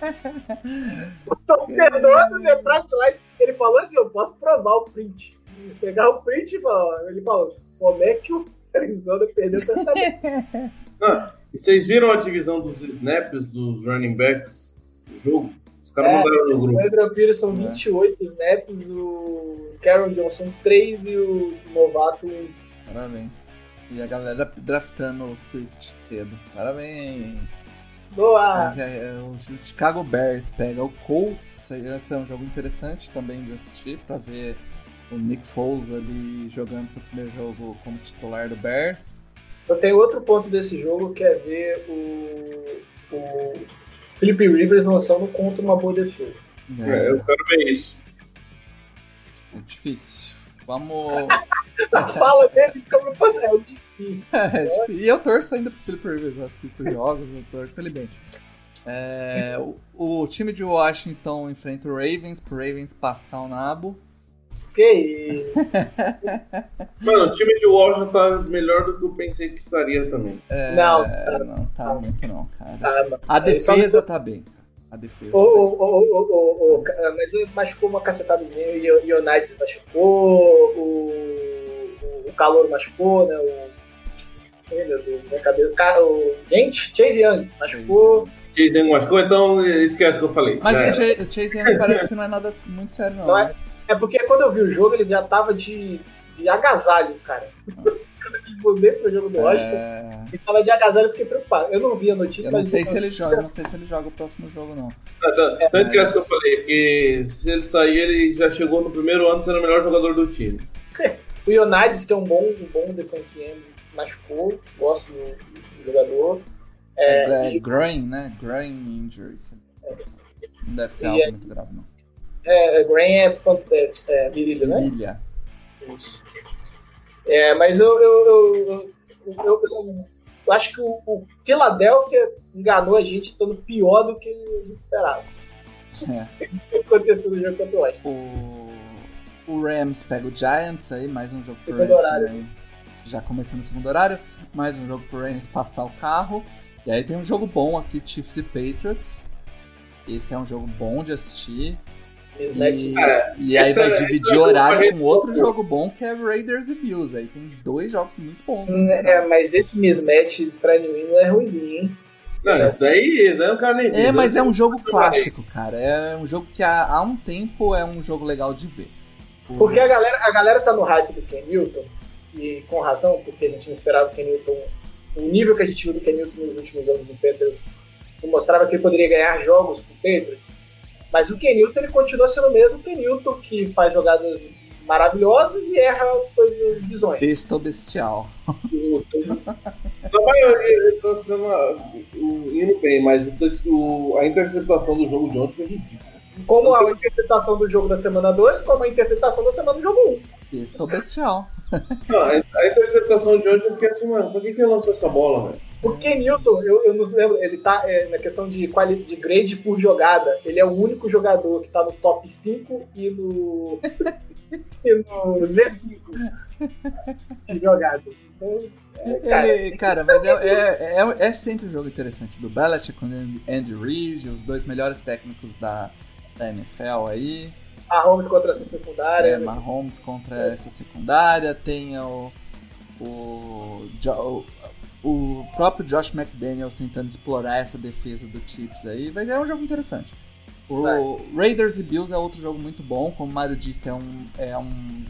[LAUGHS] o torcedor do Detroit Lions, ele falou assim: eu posso provar o print. Pegar o print e falar, ele falou: como é que o Arizona perdeu pra essa merda? Ah, e vocês viram a divisão dos snaps dos running backs do jogo? Os caras É. mandaram no O grupo. Adrian Peterson, É. 28 snaps, o Karen Johnson, 3 e o novato, um. Parabéns. E a galera draftando o Swift cedo. Parabéns. Boa! É, é, o Chicago Bears pega o Colts. Esse é um jogo interessante também de assistir pra ver o Nick Foles ali jogando seu primeiro jogo como titular do Bears. Eu tenho outro ponto desse jogo que é ver o, o Felipe Rivers lançando contra uma boa defesa. É, eu quero ver isso. é difícil. Vamos. [LAUGHS] A fala dele como fosse é difícil. [LAUGHS] É, difícil. e eu torço ainda pro Philip Rivers, eu assisto os jogos, eu torço pra ele bem. É, o, o time de Washington enfrenta o Ravens, pro Ravens passar o nabo. Que isso. [LAUGHS] Mano, o time de Washington tá melhor do que eu pensei que estaria também. É, Não. não tá muito não, cara. Mano. A só- defesa tá bem. A defesa. O, tá bem. o, o, o, mas ele machucou uma cacetada de gente, o Ionides machucou, o, o, o Calor machucou, né? O, meu Deus, minha cabeça. Ca- O, gente, Chase Young machucou. Chase Young machucou, então esquece o que eu falei. Mas É. o Chase- o Chase Young parece que não é nada muito sério, não. Não é? É porque quando eu vi o jogo, ele já tava de, de agasalho, cara. [LAUGHS] quando ele mudei pro jogo do Washington, É, ele tava de agasalho, eu fiquei preocupado. Eu não vi a notícia, Eu não mas sei se ele joga, eu não sei se ele joga o próximo jogo, não. Tá, tá. Então esquece o que eu falei, que se ele sair, ele já chegou no primeiro ano sendo o melhor jogador do time. [LAUGHS] O Ionides, que é um bom, um bom defensive end, machucou. Gosto do, do jogador. É, É, é e- groin, né? Groin injury. Não deve ser E algo é- muito grave, não. É, Graham é, pan- é, é virilho, né? Ilha. Isso. É, mas eu, eu, eu, eu, eu- acho que o, o Philadelphia enganou a gente estando pior do que a gente esperava. É. [LAUGHS] Isso que aconteceu no jogo contra o Washington. O, o Rams pega o Giants aí, mais um jogo pro Segundo Rams horário. também. Já começando o segundo horário, mais um jogo pro Rams passar o carro. E aí tem um jogo bom aqui, Chiefs e Patriots. Esse é um jogo bom de assistir. E, Cara, e aí essa- vai essa dividir é horário com outro jogo bom que é Raiders e Bills. Aí tem dois jogos muito bons. Hum, É, mas esse mismatch pra New England é ruimzinho, hein? Não, esse daí, esse daí eu não quero nem. É, mas é um jogo clássico, cara. É um jogo que há, há um tempo é um jogo legal de ver. O- Porque a galera, a galera tá no hype do Ken Newton, e com razão, porque a gente não esperava o Ken Newton. O nível que a gente viu do Ken Newton nos últimos anos no Panthers não mostrava que ele poderia ganhar jogos com o Patriots. Mas o Kenilton ele continua sendo o mesmo Kenilton que faz jogadas maravilhosas e erra coisas bizonhas. Besta bestial. [LAUGHS] Na maioria ele tá sendo indo bem, mas a interceptação do jogo de ontem foi ridícula. Como a interceptação do jogo da semana 2, como a interceptação da semana do jogo 1. Um. Besta bestial. Não, a, a interceptação de ontem eu fiquei assim, mano, por que, que ele lançou essa bola, velho? Porque Newton, eu, eu não lembro, ele tá é, na questão de, quali, de grade por jogada, ele é o único jogador que tá no top 5 e no. [LAUGHS] e no Z5 de jogadas. Então, é, cara, ele, cara, mas é, é, é, é, sempre um jogo interessante do Belichick com Andy Reid, os dois melhores técnicos da, da NFL aí. Mahomes contra essa secundária. É, Mahomes contra essa secundária. Tem o, o, o, o próprio Josh McDaniels tentando explorar essa defesa do Chiefs aí. Vai é um jogo interessante. O Vai. Raiders e Bills é outro jogo muito bom. Como o Mario disse, é um, é um,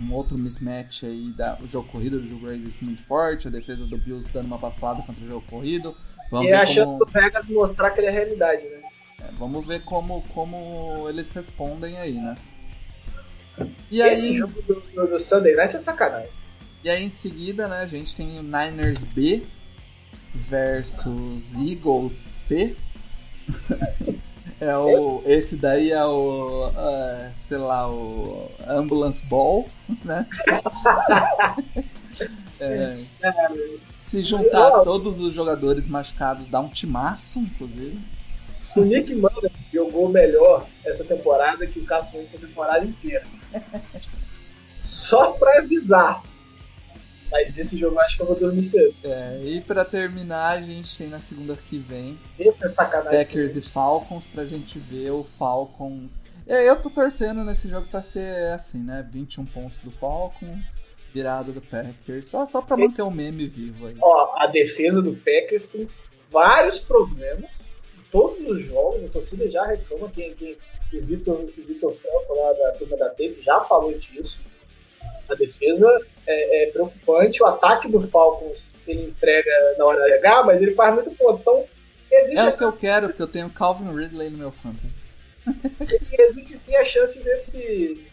um outro mismatch aí. Da, o jogo corrido do Raiders muito forte. A defesa do Bills dando uma passada contra o jogo corrido. Vamos e é a como... chance do Vegas mostrar que ele é realidade, né? É, vamos ver como, como eles respondem aí, né? E Esse aí... jogo do, do, do Sunday Night é sacanagem. E aí em seguida, né, a gente tem o Niners B versus Eagles C. [LAUGHS] é o, esse? daí é o, uh, sei lá, o Ambulance Ball, né? [LAUGHS] é, se juntar todos os jogadores machucados dá um timaço, inclusive. O Nick Mullins jogou melhor essa temporada que o Carson Wentz essa temporada inteira. Só pra avisar. Mas esse jogo acho que eu vou dormir cedo. É, e pra terminar, a gente tem na segunda que vem. Esse é sacanagem. Packers e Falcons pra gente ver o Falcons. É, eu tô torcendo nesse jogo pra ser assim, né? 21 pontos do Falcons, virada do Packers. Só, só pra manter o meme vivo aí. Ó, a defesa do Packers tem vários problemas todos os jogos, a torcida já reclama, quem, quem, o Vitor o Vitor Franco lá da turma da Tape já falou disso. A defesa é, é, preocupante, o ataque do Falcons ele entrega na hora H, mas ele faz muito ponto. Então, existe É o que eu quero, porque eu tenho Calvin Ridley no meu fantasy. existe sim a chance desse,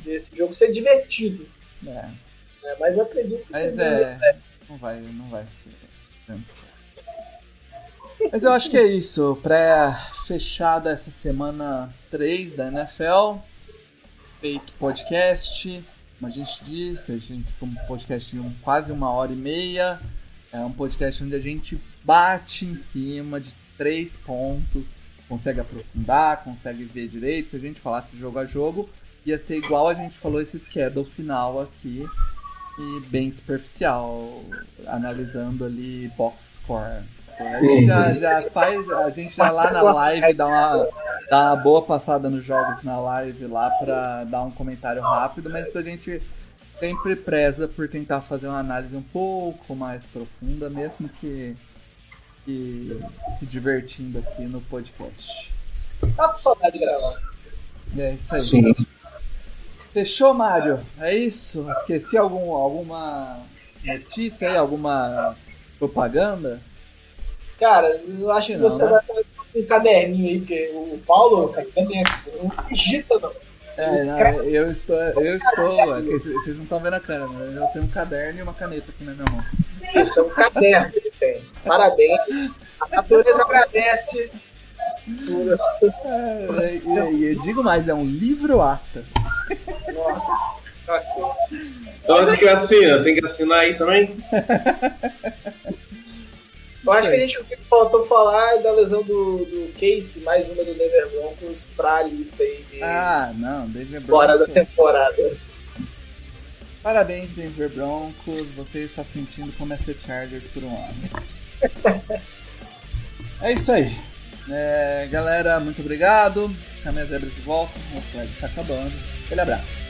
desse jogo ser divertido. É. é mas eu acredito que. Mas é, é, não vai, não vai ser. Mas eu acho que é isso. Pré-fechada essa semana 3 da NFL. Feito podcast. Como a gente disse, a gente tem um podcast de um, quase uma hora e meia. É um podcast onde a gente bate em cima de três pontos. Consegue aprofundar, consegue ver direito. Se a gente falasse jogo a jogo, ia ser igual a gente falou esse schedule final aqui. E bem superficial, analisando ali box score. A gente já, já faz, a gente já lá na live dá uma, dá uma boa passada nos jogos na live lá pra dar um comentário rápido, mas a gente sempre preza por tentar fazer uma análise um pouco mais profunda, mesmo que, que se divertindo aqui no podcast. Tá com saudade de gravar. É isso aí. Sim. Fechou, Mário? É isso? Esqueci algum, alguma notícia aí, alguma propaganda? Cara, eu acho que não, você né? vai com um caderninho aí, porque o Paulo, cara, não digita, não. É, não, eu estou, eu estou, é vocês não estão vendo a câmera, mas eu tenho um caderno e uma caneta aqui na minha mão. Isso é um caderno que ele tem. Parabéns. A natureza agradece. É, e, eu digo mais, é um livro-ata. Nossa. Então, que assina? Tem que assinar aí também? [LAUGHS] Eu acho que a gente o que faltou falar é da lesão do, do Case, mais uma do Denver Broncos, pra lista aí de. Ah, não, Denver Broncos. Fora da temporada. Parabéns, Denver Broncos. Você está sentindo como é ser Chargers por um ano. [LAUGHS] é isso aí. É, galera, muito obrigado. Chame a zebra de volta. O flag está acabando. Aquele abraço.